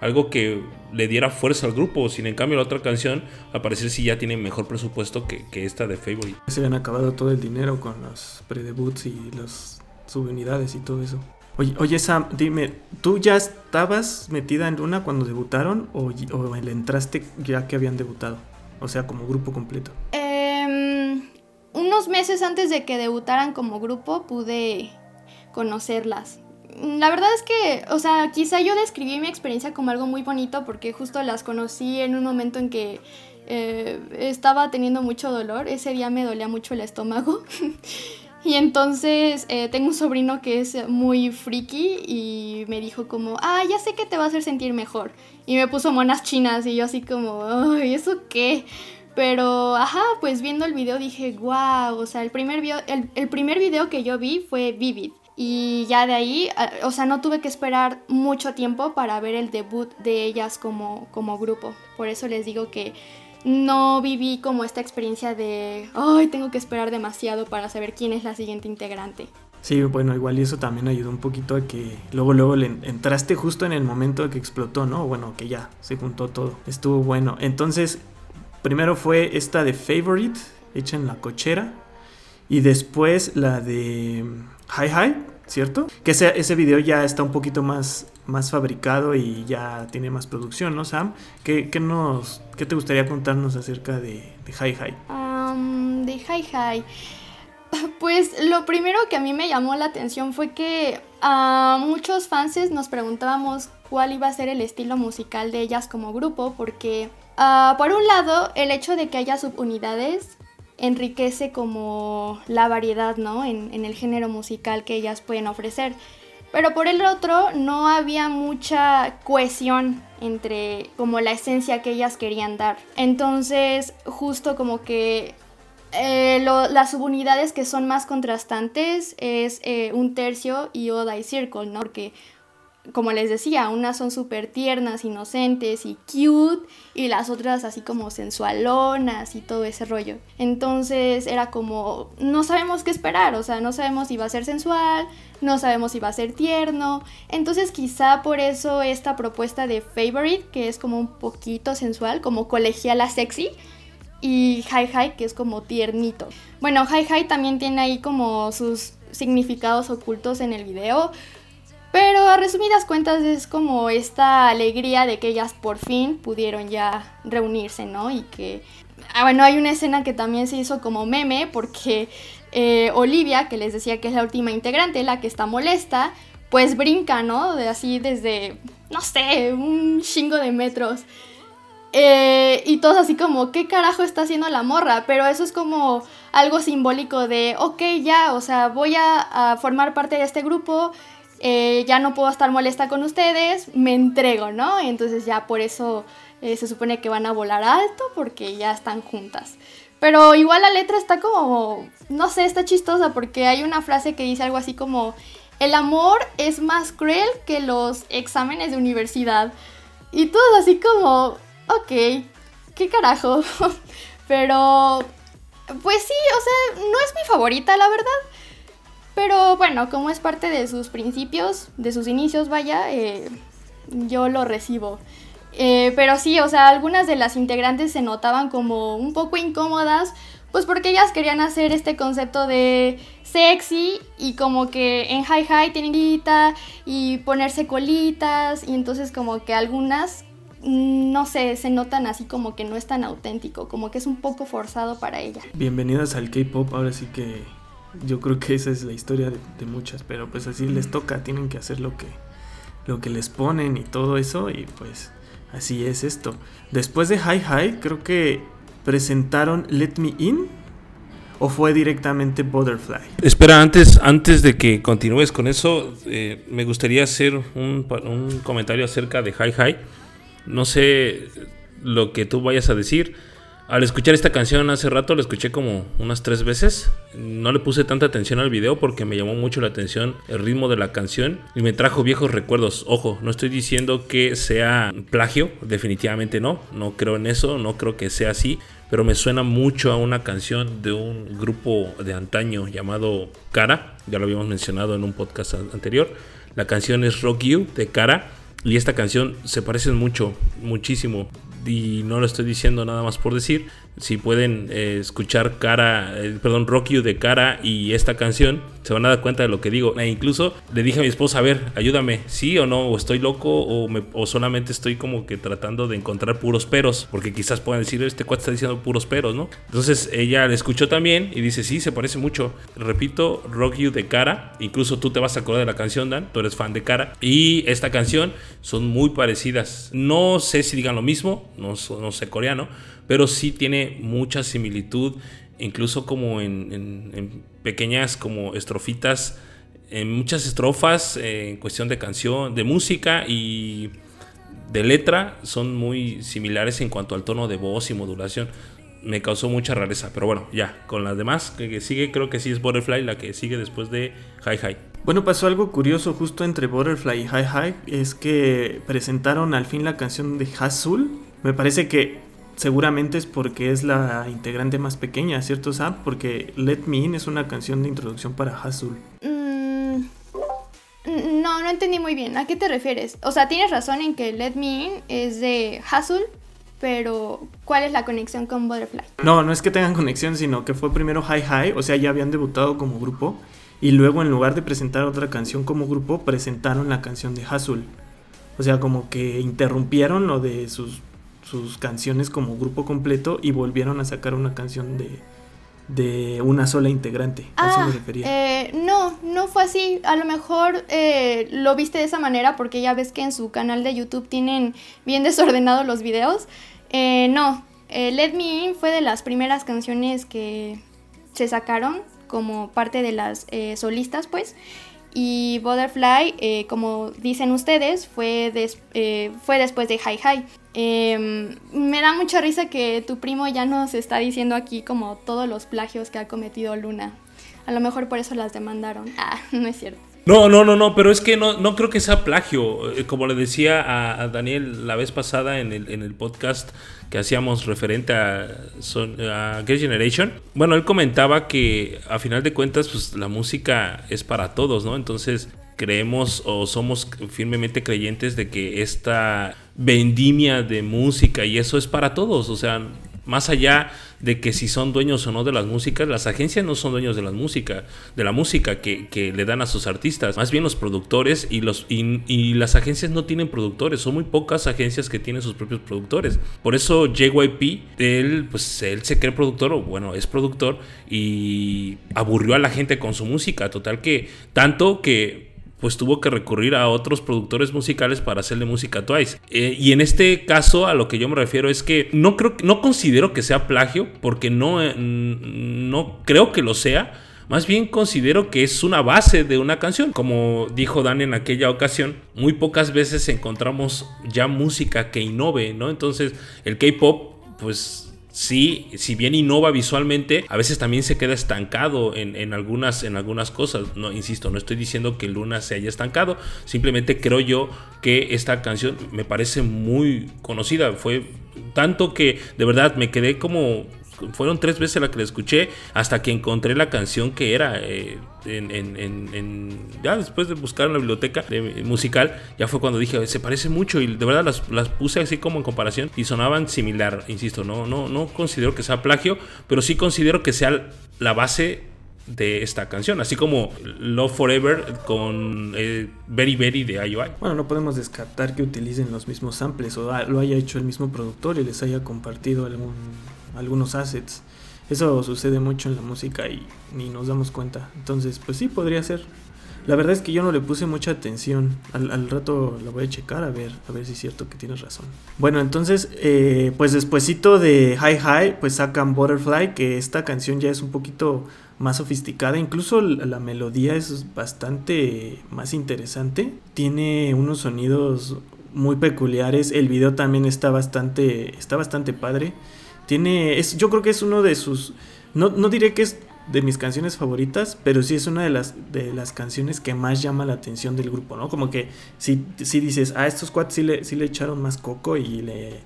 algo que le diera fuerza al grupo. Sin en cambio, la otra canción, al parecer, sí ya tiene mejor presupuesto que, que esta de Favorite. Se habían acabado todo el dinero con los pre-debuts y los subunidades y todo eso. Oye, oye, Sam, dime, ¿tú ya estabas metida en Luna cuando debutaron o, le entraste ya que habían debutado? O sea, como grupo completo. Eh, unos meses antes de que debutaran como grupo pude conocerlas. La verdad es que, o sea, quizá yo describí mi experiencia como algo muy bonito porque justo las conocí en un momento en que eh, estaba teniendo mucho dolor. Ese día me dolía mucho el estómago. Y entonces eh, tengo un sobrino que es muy friki y me dijo como, ah, ya sé que te va a hacer sentir mejor. Y me puso monas chinas y yo así como, ay, ¿eso qué? Pero, ajá, pues viendo el video dije, wow, o sea, el primer, video, el, primer video que yo vi fue Vivid. Y ya de ahí, o sea, no tuve que esperar mucho tiempo para ver el debut de ellas como, como grupo. Por eso les digo que no viví como esta experiencia de, ay, tengo que esperar demasiado para saber quién es la siguiente integrante. Sí, bueno, igual y eso también ayudó un poquito a que luego luego le entraste justo en el momento que explotó, ¿no? Bueno, que ya se juntó todo. Estuvo bueno. Entonces, primero fue esta de Favorite, hecha en la cochera. Y después la de Hi Hi, ¿cierto? Que ese, ese video ya está un poquito más, más fabricado y ya tiene más producción, ¿no, Sam? ¿Qué, nos, qué te gustaría contarnos acerca de, de Hi Hi? Um, de Hi Hi. Pues lo primero que a mí me llamó la atención fue que a muchos fans nos preguntábamos cuál iba a ser el estilo musical de ellas como grupo, porque uh, por un lado el hecho de que haya subunidades enriquece como la variedad, ¿no? En, en, el género musical que ellas pueden ofrecer. Pero por el otro no había mucha cohesión entre como la esencia que ellas querían dar. Entonces justo como que eh, las subunidades que son más contrastantes es eh, un tercio y Oda y Circle, ¿no? Porque, como les decía, unas son súper tiernas, inocentes y cute, y las otras así como sensualonas y todo ese rollo. Entonces era como, no sabemos qué esperar, o sea, no sabemos si va a ser sensual, no sabemos si va a ser tierno. Entonces quizá por eso esta propuesta de Favorite, que es como un poquito sensual, como colegiala sexy, y Hi Hi, que es como tiernito. Bueno, Hi Hi también tiene ahí como sus significados ocultos en el video, pero a resumidas cuentas es como esta alegría de que ellas por fin pudieron ya reunirse, ¿no? Y que, ah, bueno, hay una escena que también se hizo como meme porque eh, Olivia, que les decía que es la última integrante, la que está molesta, pues brinca, ¿no? De así desde, no sé, un chingo de metros. Eh, y todos así como, ¿qué carajo está haciendo la morra? Pero eso es como algo simbólico de, ok, ya, o sea, voy a, formar parte de este grupo, eh, ya no puedo estar molesta con ustedes, me entrego, ¿no? Entonces ya por eso eh, se supone que van a volar alto porque ya están juntas. Pero igual la letra está como, no sé, está chistosa porque hay una frase que dice algo así como, el amor es más cruel que los exámenes de universidad. Y todos así como, ok, qué carajo. Pero, pues sí, o sea, no es mi favorita, la verdad. Pero bueno, como es parte de sus principios, de sus inicios, vaya, eh, yo lo recibo. Eh, pero sí, o sea, algunas de las integrantes se notaban como un poco incómodas, pues porque ellas querían hacer este concepto de sexy y como que en high high tienen y ponerse colitas y entonces como que algunas Mm, no sé, se notan así como que no es tan auténtico, como que es un poco forzado para ella. Bienvenidas al K-Pop, ahora sí que yo creo que esa es la historia de, muchas, pero pues así les toca, tienen que hacer lo que, lo que les ponen y todo eso y pues así es esto. Después de Hi Hi creo que presentaron Let Me In, o fue directamente Butterfly? Espera, antes, antes de que continúes con eso, eh, me gustaría hacer un, un, comentario acerca de Hi Hi. No sé lo que tú vayas a decir. Al escuchar esta canción hace rato, la escuché como unas tres veces. No le puse tanta atención al video porque me llamó mucho la atención el ritmo de la canción y me trajo viejos recuerdos. Ojo, no estoy diciendo que sea plagio, definitivamente no. No creo en eso, no creo que sea así. Pero me suena mucho a una canción de un grupo de antaño llamado Cara. Ya lo habíamos mencionado en un podcast anterior. La canción es Rock You de Cara y esta canción se parecen mucho, muchísimo. Y no lo estoy diciendo nada más por decir si pueden eh, escuchar cara, eh, perdón, Rock You de cara y esta canción, se van a dar cuenta de lo que digo. E incluso le dije a mi esposa, a ver, ayúdame, sí o no, o estoy loco o, me, o solamente estoy como que tratando de encontrar puros peros, porque quizás puedan decir, este cuate está diciendo puros peros, ¿no? Entonces ella le escuchó también y dice, sí, se parece mucho. Repito, Rock You de cara, incluso tú te vas a acordar de la canción, Dan, tú eres fan de cara. Y esta canción son muy parecidas. No sé si digan lo mismo, no, no sé coreano pero sí tiene mucha similitud, incluso como en, pequeñas como estrofitas, en muchas estrofas en cuestión de canción, de música y de letra son muy similares en cuanto al tono de voz y modulación. Me causó mucha rareza, pero bueno, ya, con las demás que, sigue, creo que sí es Butterfly la que sigue después de Hi Hi. Bueno, pasó algo curioso justo entre Butterfly y Hi Hi, es que presentaron al fin la canción de Hazul. Me parece que seguramente es porque es la integrante más pequeña, ¿cierto, Sam? Porque Let Me In es una canción de introducción para Hazul. Mm, no entendí muy bien. ¿A qué te refieres? O sea, tienes razón en que Let Me In es de Hustle, pero ¿cuál es la conexión con Butterfly? No, no es que tengan conexión, sino que fue primero Hi Hi, o sea, ya habían debutado como grupo, y luego en lugar de presentar otra canción como grupo, presentaron la canción de Hustle. O sea, como que interrumpieron lo de sus, sus canciones como grupo completo y volvieron a sacar una canción de, de una sola integrante. a eso me Ah, refería. eh, no, no fue así. A lo mejor eh, lo viste de esa manera porque ya ves que en su canal de YouTube tienen bien desordenados los videos. Eh, no, Let Me In fue de las primeras canciones que se sacaron como parte de las solistas, pues. Y Butterfly, como dicen ustedes, fue, des- fue después de Hi Hi. Em, me da mucha risa que tu primo ya nos está diciendo aquí como todos los plagios que ha cometido Luna. A lo mejor por eso las demandaron. Ah, no es cierto. No, no, no, no, pero es que no, no creo que sea plagio. Eh, Como le decía a, Daniel la vez pasada en el, en el podcast que hacíamos referente a, a Girl Generation. Bueno, él comentaba que a final de cuentas, pues la música es para todos, ¿no? Entonces creemos o somos firmemente creyentes de que esta vendimia de música y eso es para todos. O sea, más allá de que si son dueños o no de las músicas, las agencias no son dueños de la música, de la música que, que le dan a sus artistas, más bien los productores y los y, las agencias no tienen productores, son muy pocas agencias que tienen sus propios productores. Por eso JYP, él pues él se cree productor o bueno, es productor y aburrió a la gente con su música, total que tanto que pues tuvo que recurrir a otros productores musicales para hacerle música a Twice. Eh, y en este caso a lo que yo me refiero es que no creo no considero que sea plagio porque no eh, no creo que lo sea. Más bien considero que es una base de una canción. Como dijo Dan en aquella ocasión, muy pocas veces encontramos ya música que innove, ¿no? Entonces, el K-pop, pues sí, si bien innova visualmente, a veces también se queda estancado en, en algunas, en algunas cosas. No, insisto, no estoy diciendo que Luna se haya estancado, simplemente creo yo que esta canción me parece muy conocida. Fue tanto que de verdad me quedé como fueron tres veces la que la escuché hasta que encontré la canción que era eh, en, ya después de buscar en la biblioteca de- musical ya fue cuando dije se parece mucho y de verdad las, puse así como en comparación y sonaban similar insisto no no no considero que sea plagio pero sí considero que sea la base de esta canción así como Love Forever con eh, Very Very de IOI Bueno, no podemos descartar que utilicen los mismos samples o lo haya hecho el mismo productor y les haya compartido algún, algunos assets. Eso sucede mucho en la música y ni nos damos cuenta. Entonces, pues sí, podría ser. La verdad es que yo no le puse mucha atención. Al, al rato lo voy a checar a ver, a ver si es cierto que tienes razón. Bueno, entonces, eh, pues despuesito de Hi Hi, pues sacan Butterfly, que esta canción ya es un poquito más sofisticada. Incluso la, la melodía es bastante más interesante. Tiene unos sonidos muy peculiares. El video también está bastante, está bastante padre. Tiene, es, yo creo que es uno de sus, no, no diré que es de mis canciones favoritas, pero sí es una de las, de las canciones que más llama la atención del grupo, ¿no? Como que si, si dices, ah, estos cuates sí le, sí le echaron más coco y le,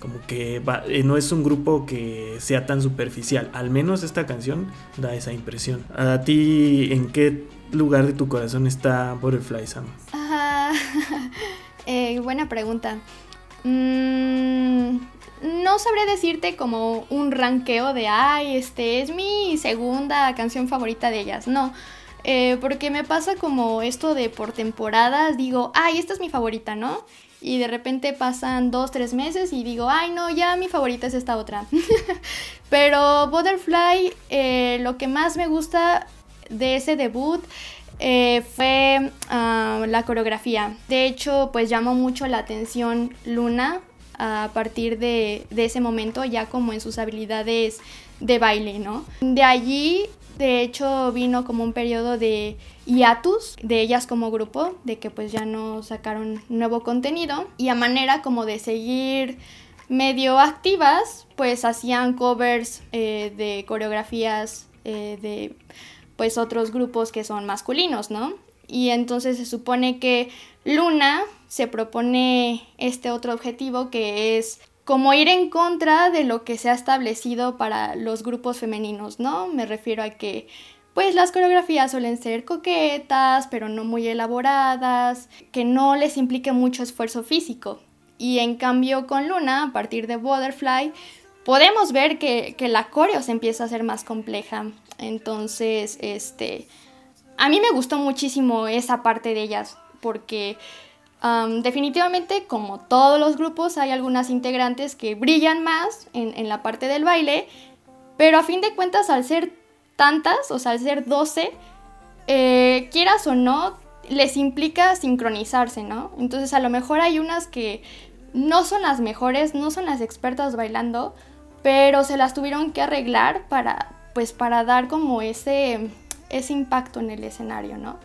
como que eh, no es un grupo que sea tan superficial, al menos esta canción da esa impresión. A ti, ¿en qué lugar de tu corazón está Butterfly, Sam? Ah, eh, buena pregunta. Mm, no sabré decirte como un ranqueo de, ay, este es mi segunda canción favorita de ellas. No, eh, porque me pasa como esto de por temporadas, digo, ay, esta es mi favorita, ¿no? Y de repente pasan dos, tres meses y digo, ay, no, ya mi favorita es esta otra. Pero Butterfly, eh, lo que más me gusta de ese debut eh, fue ah, la coreografía. De hecho, pues llamó mucho la atención Luna a partir de, ese momento, ya como en sus habilidades de baile, ¿no? De allí, de hecho, vino como un periodo de hiatus de ellas como grupo, de que pues ya no sacaron nuevo contenido y a manera como de seguir medio activas, pues hacían covers eh, de coreografías eh, de pues otros grupos que son masculinos, ¿no? Y entonces se supone que Luna se propone este otro objetivo que es como ir en contra de lo que se ha establecido para los grupos femeninos, ¿no? Me refiero a que pues las coreografías suelen ser coquetas, pero no muy elaboradas, que no les implique mucho esfuerzo físico. Y en cambio con Luna, a partir de Butterfly, podemos ver que, la coreo se empieza a hacer más compleja. Entonces, este, a mí me gustó muchísimo esa parte de ellas, porque definitivamente, como todos los grupos, hay algunas integrantes que brillan más en, la parte del baile, pero a fin de cuentas, al ser tantas, o sea, al ser 12, eh, quieras o no, les implica sincronizarse, ¿no? Entonces a lo mejor hay unas que no son las mejores, no son las expertas bailando, pero se las tuvieron que arreglar para, pues, para dar como ese, ese impacto en el escenario, ¿no?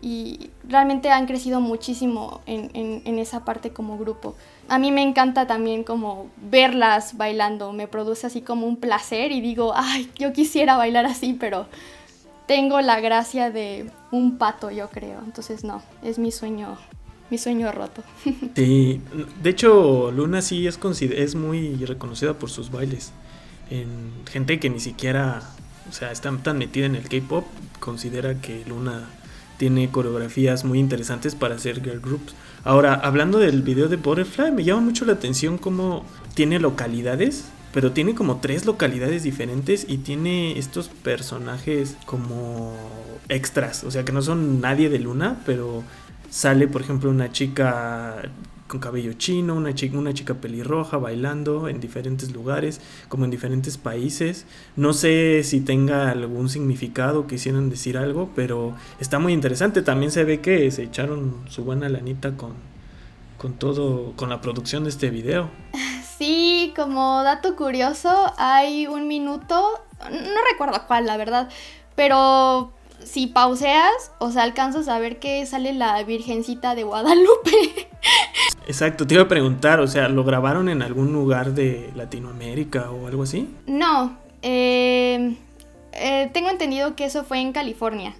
Y realmente han crecido muchísimo en, esa parte como grupo. A mí me encanta también como verlas bailando, me produce así como un placer y digo, ay, yo quisiera bailar así, pero tengo la gracia de un pato, yo creo. Entonces no, es mi sueño mi sueño roto. Sí, de hecho Luna sí es, es muy reconocida por sus bailes. En gente que ni siquiera, o sea, está tan metida en el K-Pop, considera que Luna tiene coreografías muy interesantes para hacer girl groups. Ahora, hablando del video de Butterfly, me llama mucho la atención cómo tiene localidades, pero tiene como tres localidades diferentes y tiene estos personajes como extras, o sea, que no son nadie de Luna, pero sale, por ejemplo, una chica con cabello chino, una chica, una chica pelirroja bailando en diferentes lugares, como en diferentes países. No sé si tenga algún significado, quisieran decir algo, pero está muy interesante. También se ve que se echaron su buena lanita con, con todo, con la producción de este video. Sí, como dato curioso, hay un minuto, no recuerdo cuál, la verdad, pero si pauseas, o sea, alcanzas a ver que sale la Virgencita de Guadalupe. Exacto, te iba a preguntar, o sea, ¿lo grabaron en algún lugar de Latinoamérica o algo así? No, eh, eh, tengo entendido que eso fue en California.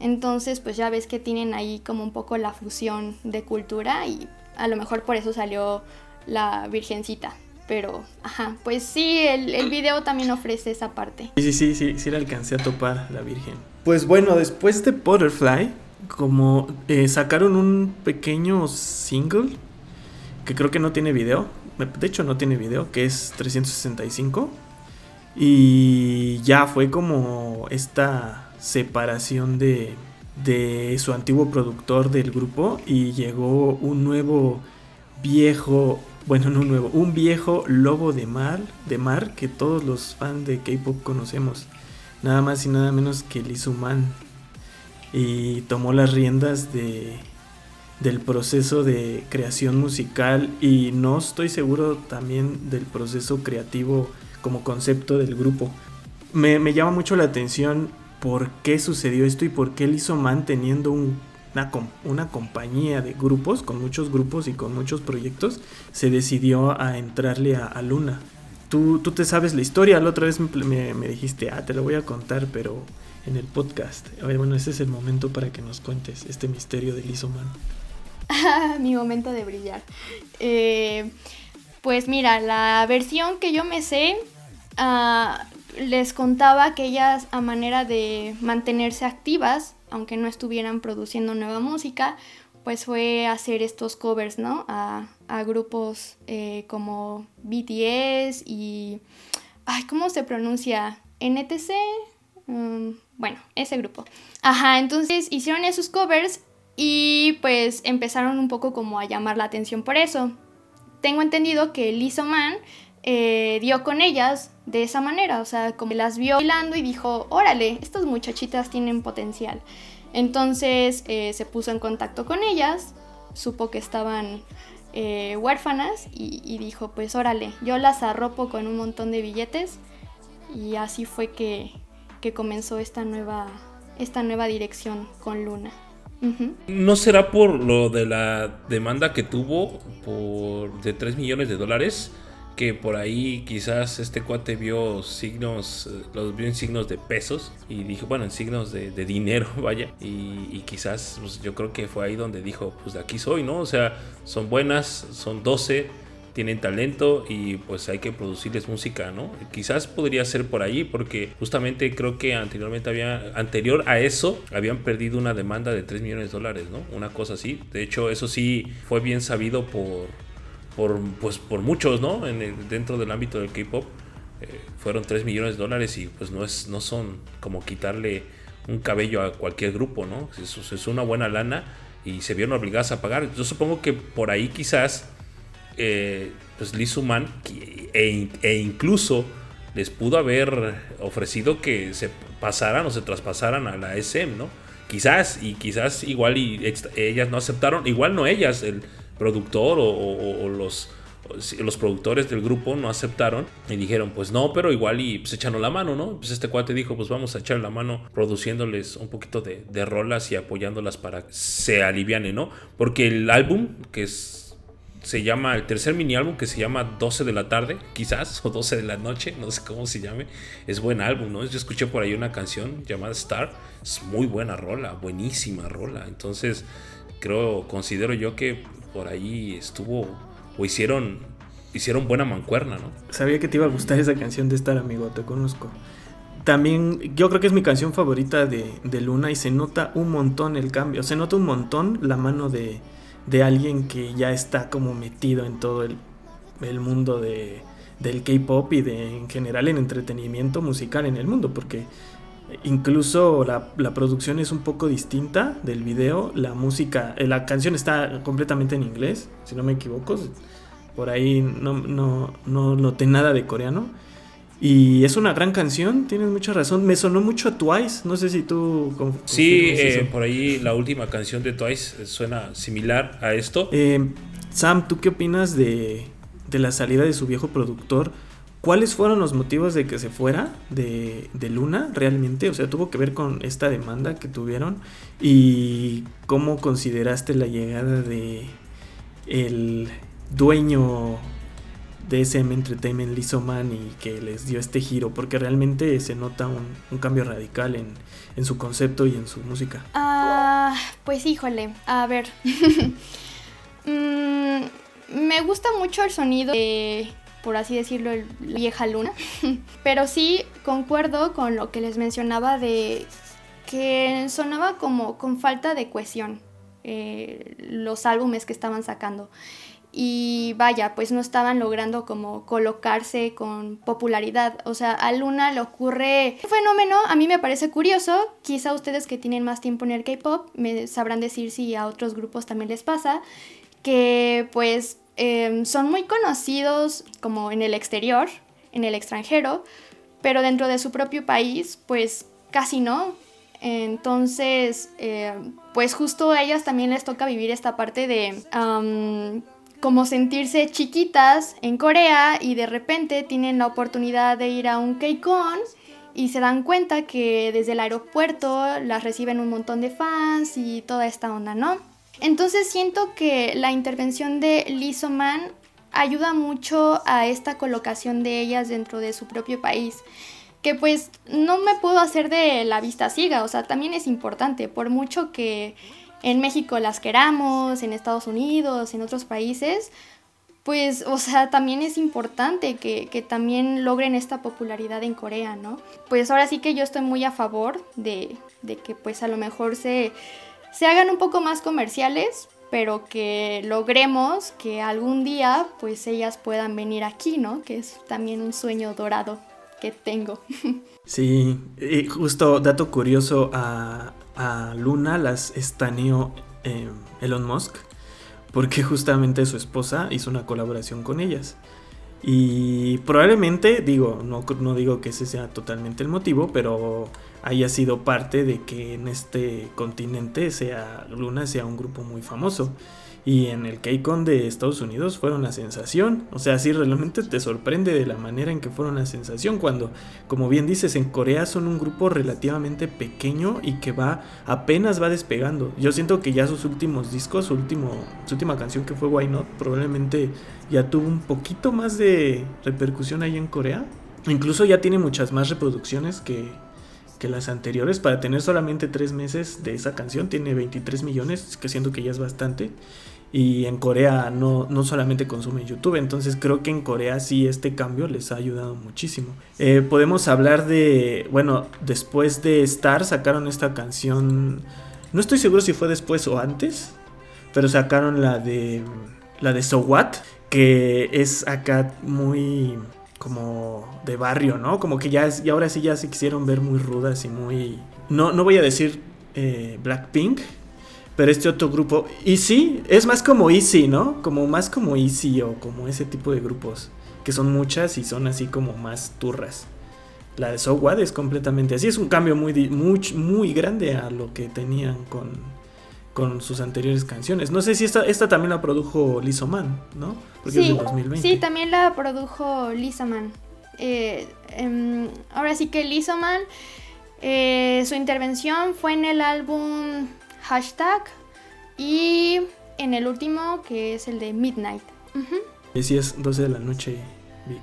Entonces, pues ya ves que tienen ahí como un poco la fusión de cultura y a lo mejor por eso salió la Virgencita. Pero, ajá, pues sí, el, el video también ofrece esa parte. Sí, sí, sí, sí, sí la alcancé a topar, la Virgen. Pues bueno, después de Butterfly, como eh, sacaron un pequeño single, que creo que no tiene video, de hecho no tiene video, que es 365. Y ya fue como esta separación de, de su antiguo productor del grupo y llegó un nuevo viejo, bueno, no un nuevo, un viejo lobo de mar, de mar que todos los fans de K-pop conocemos nada más y nada menos que Man y tomó las riendas de, del proceso de creación musical y no estoy seguro también del proceso creativo como concepto del grupo. Me, llama mucho la atención por qué sucedió esto y por qué Man teniendo una, una, compañía de grupos, con muchos grupos y con muchos proyectos, se decidió a entrarle a Luna tú, te sabes la historia. La otra vez me, dijiste, ah, te lo voy a contar, pero en el podcast. bueno, ese es el momento para que nos cuentes este misterio de Lizoman. Mi momento de brillar. Eh, pues mira, la versión que yo me sé, ah, les contaba que ellas a manera de mantenerse activas, aunque no estuvieran produciendo nueva música, pues fue hacer estos covers, ¿no? A, grupos eh, como BTS y... Ay, ¿cómo se pronuncia? NTC. Mm, bueno, ese grupo. Ajá, entonces hicieron esos covers y pues empezaron un poco como a llamar la atención por eso. Tengo entendido que Lizzo Man eh, dio con ellas de esa manera, o sea, como las vio bailando y dijo, órale, estas muchachitas tienen potencial. Entonces eh, se puso en contacto con ellas, supo que estaban eh, huérfanas y, dijo, pues órale, yo las arropo con un montón de billetes y así fue que, comenzó esta nueva, esta nueva dirección con Luna. ¿No será por lo de la demanda que tuvo por de 3 millones de dólares? Que por ahí quizás este cuate vio signos, los vio en signos de pesos y dijo, bueno, en signos de, dinero, vaya, y, quizás pues, yo creo que fue ahí donde dijo, pues de aquí soy, ¿no? O sea, son buenas, son 12, tienen talento y pues hay que producirles música, ¿no? Quizás podría ser por ahí porque justamente creo que anteriormente había, anterior a eso, habían perdido una demanda de 3 millones de dólares, ¿no? Una cosa así. De hecho, eso sí fue bien sabido por, por, pues, por muchos, ¿no? En dentro del ámbito del K-Pop. Eh, fueron 3 millones de dólares y pues no, es, no son como quitarle un cabello a cualquier grupo, ¿no? Eso es una buena lana y se vieron obligadas a pagar. Yo supongo que por ahí quizás eh, pues Lee Suman e, e, incluso les pudo haber ofrecido que se pasaran o se traspasaran a la SM, ¿no? Quizás, y quizás igual y ellas no aceptaron, igual no ellas, el productor o, los, los productores del grupo no aceptaron y dijeron, pues no, pero igual y pues echaron la mano, ¿no? Pues este cuate dijo, pues vamos a echar la mano produciéndoles un poquito de, de rolas y apoyándolas para que se aliviane, ¿no? Porque el álbum, que se llama, el tercer mini álbum que se llama 12 de la tarde, quizás, o 12 de la noche, no sé cómo se llame. Es buen álbum, ¿no? Yo escuché por ahí una canción llamada Star, es muy buena rola, buenísima rola. Entonces, creo, considero yo que por ahí estuvo, o hicieron, hicieron buena mancuerna, ¿no? Sabía que te iba a gustar esa canción de Star, amigo, te conozco. También, yo creo que es mi canción favorita de, de Luna y se nota un montón el cambio, se nota un montón la mano de de alguien que ya está como metido en todo el, mundo de, del K-pop y de en general en entretenimiento musical en el mundo, porque incluso la, producción es un poco distinta del video, la música, eh, la canción está completamente en inglés, si no me equivoco, por ahí no, no, no noté nada de coreano y es una gran canción, tienes mucha razón. Me sonó mucho a Twice, no sé si tú... Sí, eh, por ahí la última canción de Twice eh, suena similar a esto. Eh, Sam, ¿tú qué opinas de, de, la salida de su viejo productor? ¿Cuáles fueron los motivos de que se fuera de, de, Luna realmente? O sea, tuvo que ver con esta demanda que tuvieron. ¿Y cómo consideraste la llegada de el dueño DSM Entertainment Lizoman y que les dio este giro, porque realmente se nota un, cambio radical en, su concepto y en su música. Ah, pues híjole, a ver. Mm, me gusta mucho el sonido de, por así decirlo, el vieja luna, pero sí concuerdo con lo que les mencionaba de que sonaba como con falta de cohesión eh, los álbumes que estaban sacando y vaya, pues no estaban logrando como colocarse con popularidad. O sea, a Luna le ocurre un fenómeno, a mí me parece curioso, quizá ustedes que tienen más tiempo en el K-Pop me sabrán decir si a otros grupos también les pasa, que pues em, son muy conocidos como en el exterior, en el extranjero, pero dentro de su propio país pues casi no. Entonces, em, pues justo a ellas también les toca vivir esta parte de como sentirse chiquitas en Corea y de repente tienen la oportunidad de ir a un K-Con y se dan cuenta que desde el aeropuerto las reciben un montón de fans y toda esta onda, ¿no? Entonces siento que la intervención de Lee Man ayuda mucho a esta colocación de ellas dentro de su propio país que pues no me puedo hacer de la vista ciega, o sea, también es importante, por mucho que en México las queramos, en Estados Unidos, en otros países, pues, o sea, también es importante que, también logren esta popularidad en Corea, ¿no? Pues ahora sí que yo estoy muy a favor de, que pues a lo mejor se, se hagan un poco más comerciales, pero que logremos que algún día pues ellas puedan venir aquí, ¿no? Que es también un sueño dorado que tengo. Sí, y justo dato curioso a, a Luna las estaneó eh, Elon Musk porque justamente su esposa hizo una colaboración con ellas. Y probablemente, digo, no, no digo que ese sea totalmente el motivo, pero haya sido parte de que en este continente sea Luna sea un grupo muy famoso y en el KCON de Estados Unidos fueron la sensación. O sea, sí, realmente te sorprende de la manera en que fueron la sensación cuando, como bien dices, en Corea son un grupo relativamente pequeño y que va apenas va despegando. Yo siento que ya sus últimos discos, su, último, su última canción que fue Why Not, probablemente ya tuvo un poquito más de repercusión ahí en Corea. Incluso ya tiene muchas más reproducciones que, que las anteriores. Para tener solamente tres meses de esa canción, tiene 23 millones, que siento que ya es bastante. Y en Corea no, no solamente consumen YouTube, entonces creo que en Corea sí este cambio les ha ayudado muchísimo. Eh, podemos hablar de, bueno, después de Star sacaron esta canción, no estoy seguro si fue después o antes, pero sacaron la de, la de So What, que es acá muy como de barrio, ¿no? Como que ya, y ahora sí ya se quisieron ver muy rudas y muy... No, no voy a decir eh, Blackpink, pero este otro grupo, Easy, es más como Easy, ¿no? Como más como Easy o como ese tipo de grupos, que son muchas y son así como más turras. La de So What es completamente así, es un cambio muy, muy, muy grande a lo que tenían con, con sus anteriores canciones. No sé si esta, esta también la produjo Lisa Man, ¿no? Porque sí, es de 2020. Sí, también la produjo Lisa Man. Eh, em, ahora sí que Lisa Man, eh, su intervención fue en el álbum hashtag y en el último que es el de Midnight. Y si es 12 de la noche, Vic.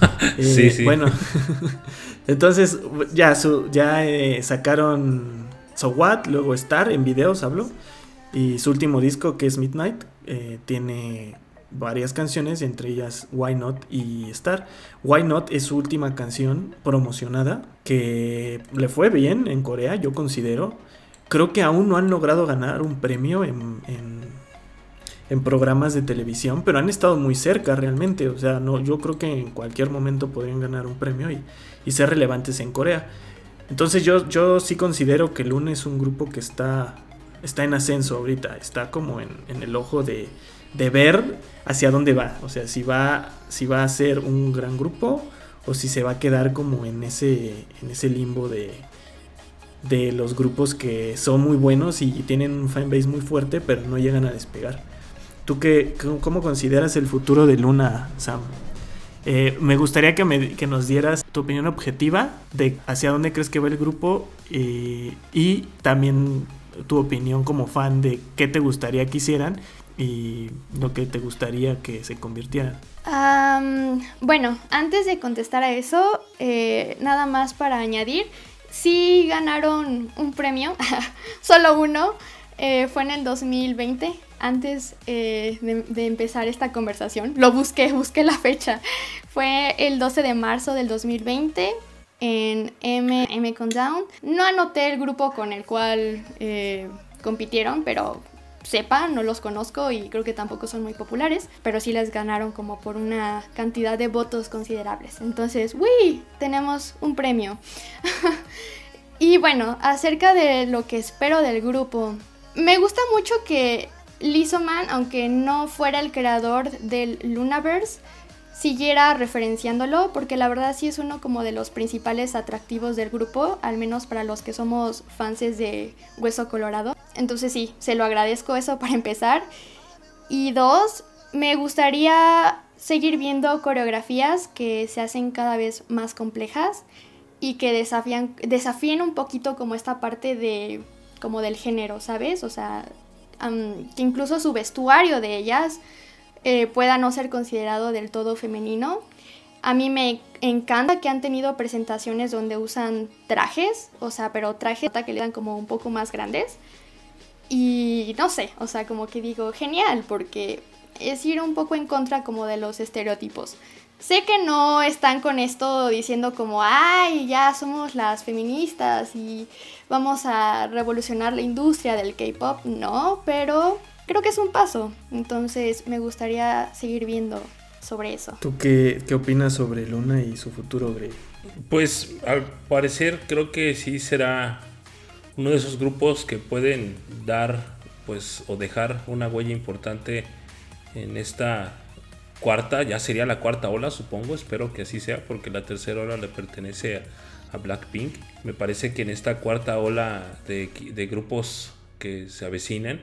Eh, sí, sí. Bueno, entonces ya, su, ya eh, sacaron So What, luego Star en videos, hablo. Y su último disco, que es Midnight, eh, tiene varias canciones, entre ellas Why Not y Star. Why Not es su última canción promocionada, que le fue bien en Corea, yo considero creo que aún no han logrado ganar un premio en, en, programas de televisión, pero han estado muy cerca realmente. O sea, no, yo creo que en cualquier momento podrían ganar un premio y, y ser relevantes en Corea. Entonces yo, yo sí considero que Luna es un grupo que está, está en ascenso ahorita, está como en, en el ojo de, de, ver hacia dónde va. O sea, si va, si va a ser un gran grupo o si se va a quedar como en ese, en ese limbo de, de los grupos que son muy buenos y tienen un fanbase muy fuerte, pero no llegan a despegar. ¿Tú qué, cómo consideras el futuro de Luna, Sam? Eh, me gustaría que, me, que, nos dieras tu opinión objetiva de hacia dónde crees que va el grupo eh, y también tu opinión como fan de qué te gustaría que hicieran y lo que te gustaría que se convirtieran. bueno, antes de contestar a eso, eh, nada más para añadir, sí ganaron un premio, solo uno, eh, fue en el 2020, antes eh, de, empezar esta conversación. Lo busqué, busqué la fecha. Fue el 12 de marzo del 2020 en M, M Down. No anoté el grupo con el cual eh, compitieron, pero sepa, no los conozco y creo que tampoco son muy populares, pero sí les ganaron como por una cantidad de votos considerables. Entonces, ¡uy! Tenemos un premio. y bueno, acerca de lo que espero del grupo, me gusta mucho que Lizoman, aunque no fuera el creador del Lunaverse, siguiera referenciándolo, porque la verdad sí es uno como de los principales atractivos del grupo, al menos para los que somos fans de Hueso Colorado. Entonces sí, se lo agradezco eso para empezar. Y dos, me gustaría seguir viendo coreografías que se hacen cada vez más complejas y que desafían, desafíen un poquito como esta parte de como del género, ¿sabes? O sea, que incluso su vestuario de ellas eh, pueda no ser considerado del todo femenino. A mí me encanta que han tenido presentaciones donde usan trajes, o sea, pero trajes que le dan como un poco más grandes. Y no sé, o sea, como que digo, genial, porque es ir un poco en contra como de los estereotipos. Sé que no están con esto diciendo como, ay, ya somos las feministas y vamos a revolucionar la industria del K-Pop, no, pero creo que es un paso. Entonces me gustaría seguir viendo sobre eso. ¿Tú qué, qué opinas sobre Luna y su futuro, Grey? Pues al parecer creo que sí será uno de esos grupos que pueden dar pues o dejar una huella importante en esta cuarta, ya sería la cuarta ola supongo, espero que así sea porque la tercera ola le pertenece a, Blackpink. Me parece que en esta cuarta ola de, de grupos que se avecinan,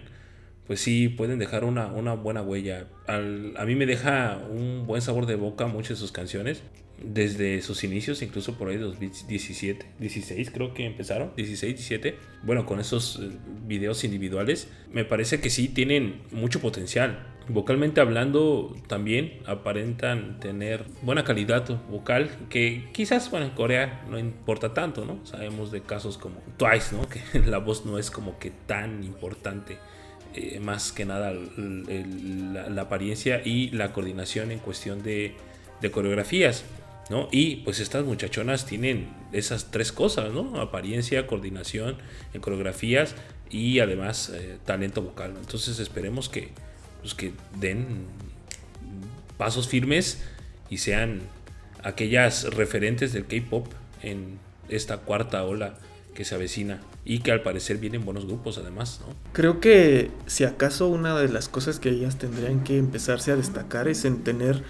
pues sí pueden dejar una, una buena huella. a mí me deja un buen sabor de boca muchas de sus canciones. Desde sus inicios, incluso por ahí 2017, 16 creo que empezaron, 16, 17. Bueno, con esos eh, videos individuales, me parece que sí tienen mucho potencial. Vocalmente hablando, también aparentan tener buena calidad vocal, que quizás, bueno, en Corea no importa tanto, ¿no? Sabemos de casos como Twice, ¿no? Que la voz no es como que tan importante eh, más que nada la, apariencia y la coordinación en cuestión de, coreografías. ¿no? Y pues estas muchachonas tienen esas tres cosas, ¿no? Apariencia, coordinación en coreografías y además eh, talento vocal. Entonces esperemos que, pues, que den pasos firmes y sean aquellas referentes del K-Pop en esta cuarta ola que se avecina y que al parecer vienen buenos grupos además, ¿no? Creo que si acaso una de las cosas que ellas tendrían que empezarse a destacar es en tener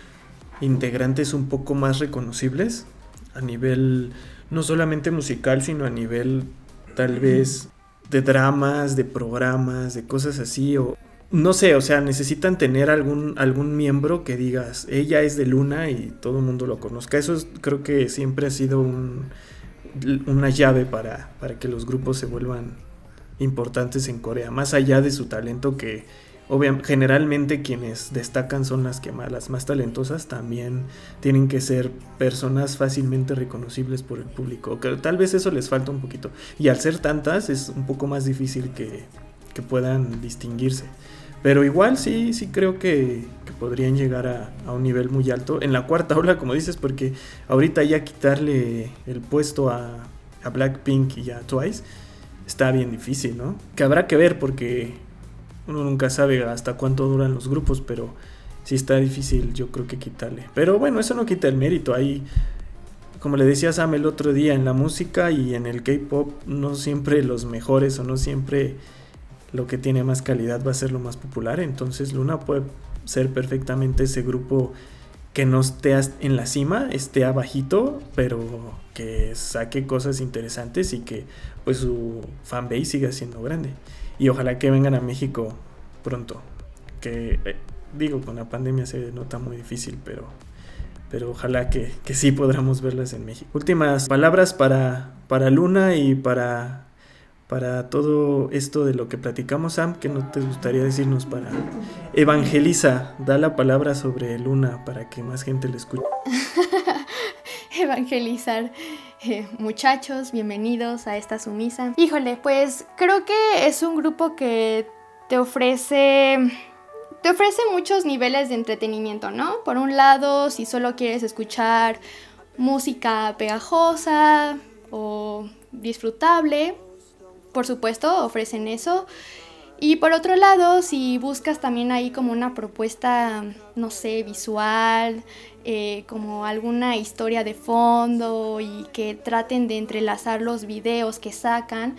integrantes un poco más reconocibles a nivel no solamente musical, sino a nivel tal vez de dramas, de programas, de cosas así o no sé, o sea, necesitan tener algún, algún miembro que digas, ella es de Luna y todo el mundo lo conozca. Eso creo que siempre ha sido una llave para, para que los grupos se vuelvan importantes en Corea, más allá de su talento que obviamente generalmente quienes destacan son las que más, las más talentosas, también tienen que ser personas fácilmente reconocibles por el público. Tal vez eso les falta un poquito. Y al ser tantas es un poco más difícil que, que puedan distinguirse. Pero igual sí, sí creo que, podrían llegar a, un nivel muy alto. En la cuarta ola, como dices, porque ahorita ya quitarle el puesto a, a Blackpink y a Twice está bien difícil, ¿no? Que habrá que ver porque uno nunca sabe hasta cuánto duran los grupos, pero sí está difícil yo creo que quitarle. Pero bueno, eso no quita el mérito. Ahí, como le decía Sam el otro día, en la música y en el K-Pop no siempre los mejores o no siempre lo que tiene más calidad va a ser lo más popular. Entonces Luna puede ser perfectamente ese grupo que no esté en la cima, esté abajito, pero que saque cosas interesantes y que pues su fanbase siga siendo grande. Y ojalá que vengan a México pronto. Que eh, digo, con la pandemia se nota muy difícil, pero, pero ojalá que, que sí podamos verlas en México. Últimas palabras para, para Luna y para para todo esto de lo que platicamos, Sam, ¿qué no te gustaría decirnos para evangeliza? Da la palabra sobre Luna para que más gente le escuche. Evangelizar. Eh, muchachos, bienvenidos a esta sumisa. Híjole, pues creo que es un grupo que te ofrece te ofrece muchos niveles de entretenimiento, ¿no? Por un lado, si solo quieres escuchar música pegajosa o disfrutable, por supuesto, ofrecen eso. Y por otro lado, si buscas también ahí como una propuesta, no sé, visual, eh, como alguna historia de fondo y que traten de entrelazar los videos que sacan,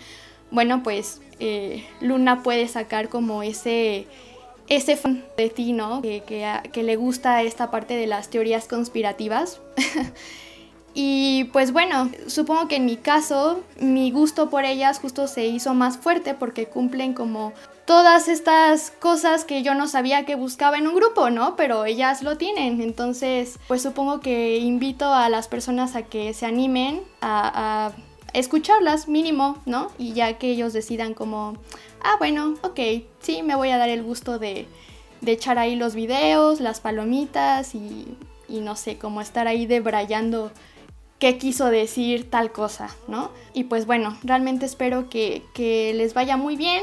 bueno, pues eh, Luna puede sacar como ese ese de ti, ¿no? Que, que, le gusta esta parte de las teorías conspirativas. Y pues bueno, supongo que en mi caso, mi gusto por ellas justo se hizo más fuerte porque cumplen como todas estas cosas que yo no sabía que buscaba en un grupo, ¿no? Pero ellas lo tienen. Entonces, pues supongo que invito a las personas a que se animen a, escucharlas mínimo, ¿no? Y ya que ellos decidan como, ah, bueno, ok, sí, me voy a dar el gusto de, de echar ahí los videos, las palomitas y, y no sé, como estar ahí debrayando qué quiso decir tal cosa, ¿no? Y pues bueno, realmente espero que, les vaya muy bien.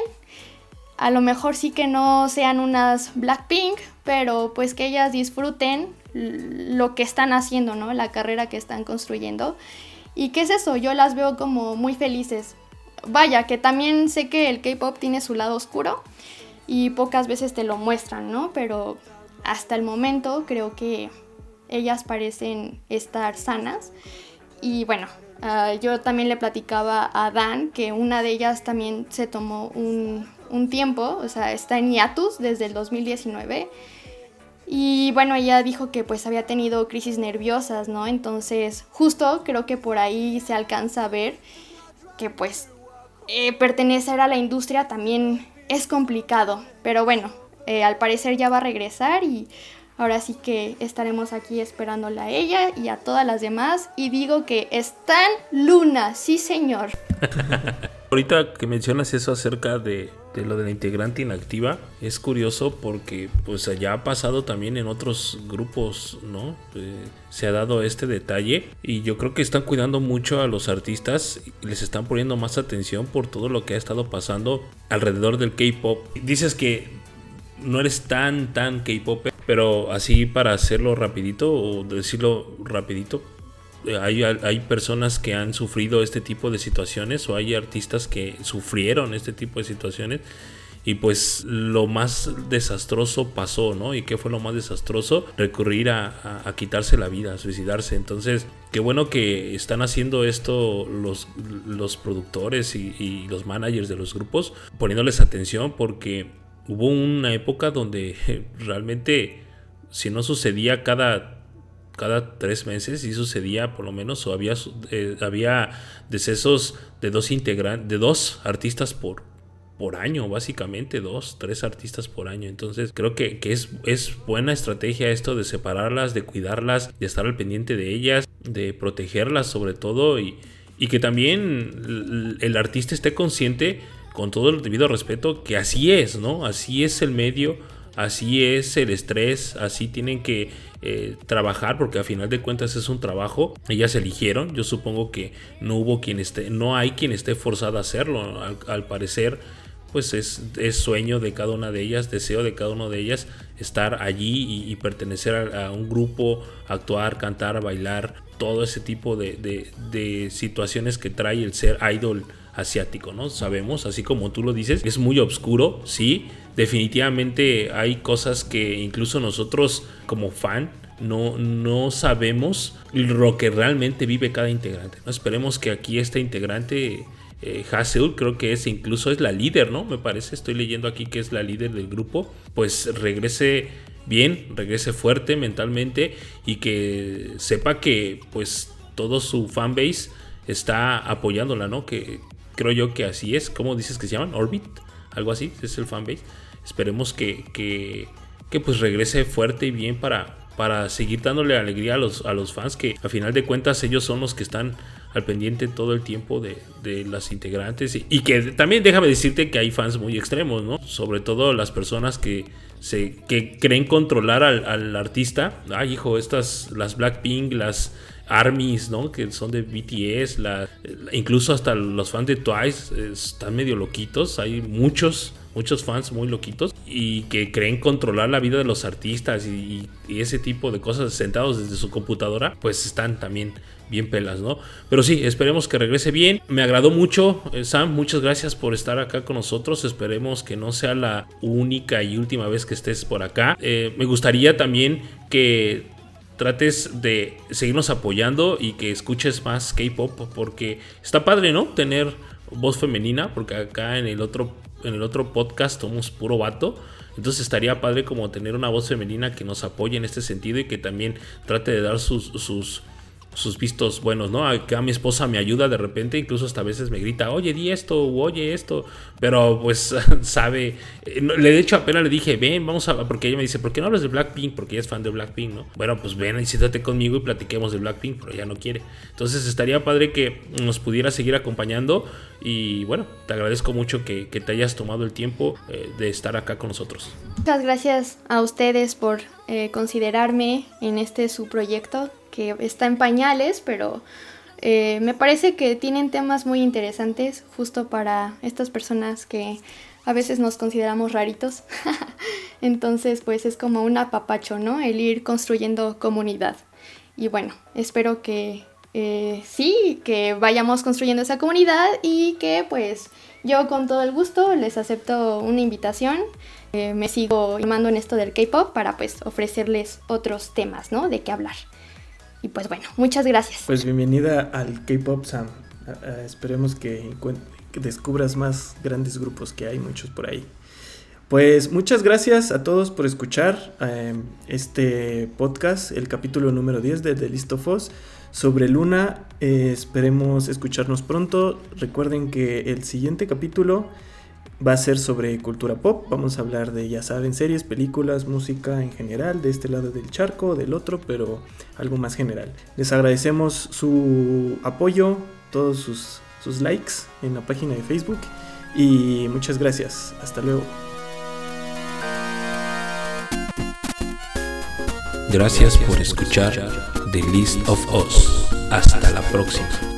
A lo mejor sí que no sean unas Blackpink, pero pues que ellas disfruten lo que están haciendo, ¿no? La carrera que están construyendo. ¿Y qué es eso? Yo las veo como muy felices. Vaya, que también sé que el K-Pop tiene su lado oscuro y pocas veces te lo muestran, ¿no? Pero hasta el momento creo que ellas parecen estar sanas y bueno, ah, yo también le platicaba a Dan que una de ellas también se tomó un, tiempo, o sea, está en hiatus desde el 2019. Y bueno, ella dijo que pues había tenido crisis nerviosas, ¿no? Entonces, justo creo que por ahí se alcanza a ver que pues eh, pertenecer a la industria también es complicado. Pero bueno, eh, al parecer ya va a regresar y Ahora sí que estaremos aquí esperándola a ella y a todas las demás. Y digo que están Luna, sí señor. Ahorita que mencionas eso acerca de, de lo de la integrante inactiva es curioso porque pues ya ha pasado también en otros grupos, ¿no? Eh, se ha dado este detalle y yo creo que están cuidando mucho a los artistas y les están poniendo más atención por todo lo que ha estado pasando alrededor del K-pop. Dices que no eres tan tan K-pop, pero así para hacerlo rapidito o decirlo rapidito, hay, hay, personas que han sufrido este tipo de situaciones o hay artistas que sufrieron este tipo de situaciones y pues lo más desastroso pasó, ¿no? ¿Y qué fue lo más desastroso? Recurrir a, quitarse la vida, a suicidarse. Entonces, qué bueno que están haciendo esto los, los productores y, y los managers de los grupos, poniéndoles atención porque hubo una época donde realmente si no sucedía cada cada tres meses y sucedía por lo menos o había, eh, había decesos de dos integrantes, de dos artistas por, por año, básicamente, dos, tres artistas por año. Entonces creo que, es, es buena estrategia esto de separarlas, de cuidarlas, de estar al pendiente de ellas, de protegerlas sobre todo y, y que también el artista esté consciente con todo el debido respeto que así es, ¿no? Así es el medio, así es el estrés, así tienen que eh, trabajar, porque a final de cuentas es un trabajo. Ellas eligieron, yo supongo que no hubo quien esté, no hay quien esté forzado a hacerlo. Al, parecer, pues es, sueño de cada una de ellas, deseo de cada una de ellas estar allí y, pertenecer a, un grupo, actuar, cantar, bailar, todo ese tipo de, de situaciones que trae el ser idol asiático, ¿no? Sabemos, así como tú lo dices, es muy oscuro, sí, definitivamente hay cosas que incluso nosotros como fan no, no sabemos lo que realmente vive cada integrante. ¿no? Esperemos que aquí este integrante, eh, creo que es incluso es la líder, ¿no? Me parece, estoy leyendo aquí que es la líder del grupo, pues regrese bien, regrese fuerte mentalmente y que sepa que pues todo su fanbase está apoyándola, ¿no? Que creo yo que así es, ¿cómo dices que se llaman? Orbit, algo así, es el fanbase Esperemos que, que, pues regrese fuerte y bien para, para seguir dándole alegría a los, a los fans, que a final de cuentas ellos son los que están al pendiente todo el tiempo de, de las integrantes y, que también déjame decirte que hay fans muy extremos, ¿no? Sobre todo las personas que se que creen controlar al, al artista. Ay, hijo, estas, las Blackpink, las armies, ¿no? Que son de BTS, incluso hasta los fans de Twice están medio loquitos, hay muchos muchos fans muy loquitos y que creen controlar la vida de los artistas y, ese tipo de cosas sentados desde su computadora, pues están también bien pelas, ¿no? Pero sí, esperemos que regrese bien. Me agradó mucho, eh, Sam, muchas gracias por estar acá con nosotros. Esperemos que no sea la única y última vez que estés por acá. Eh, me gustaría también que trates de seguirnos apoyando y que escuches más K-pop porque está padre, ¿no? Tener voz femenina, porque acá en el otro en el otro podcast somos puro vato. Entonces estaría padre como tener una voz femenina que nos apoye en este sentido y que también trate de dar sus, sus sus vistos buenos, ¿no? Acá mi esposa me ayuda de repente, incluso hasta a veces me grita, oye, di esto, oye esto, pero pues sabe, eh, le de hecho apenas le dije, ven, vamos a, porque ella me dice, ¿por qué no hablas de Blackpink? Porque ella es fan de Blackpink, ¿no? Bueno, pues ven y siéntate conmigo y platiquemos de Blackpink, pero ella no quiere. Entonces estaría padre que nos pudiera seguir acompañando y bueno, te agradezco mucho que, te hayas tomado el tiempo eh, de estar acá con nosotros. Muchas gracias a ustedes por eh, considerarme en este su proyecto que está en pañales, pero eh, me parece que tienen temas muy interesantes justo para estas personas que a veces nos consideramos raritos. Entonces, pues es como un apapacho, ¿no? El ir construyendo comunidad. Y bueno, espero que eh, sí, que vayamos construyendo esa comunidad y que pues yo con todo el gusto les acepto una invitación. Eh, me sigo llamando en esto del K-Pop para pues ofrecerles otros temas, ¿no? De qué hablar. Y pues bueno, muchas gracias. Pues bienvenida al K-Pop Sam. esperemos que, descubras más grandes grupos que hay, muchos por ahí. Pues muchas gracias a todos por escuchar em, este podcast, el capítulo número 10 de The List of Us sobre Luna. Eh, esperemos escucharnos pronto. Recuerden que el siguiente capítulo va a ser sobre cultura pop. Vamos a hablar de, ya saben, series, películas, música en general, de este lado del charco, del otro, pero algo más general. Les agradecemos su apoyo, todos sus, sus likes en la página de Facebook. Y muchas gracias. Hasta luego. Gracias por escuchar The List of Us. Hasta la próxima.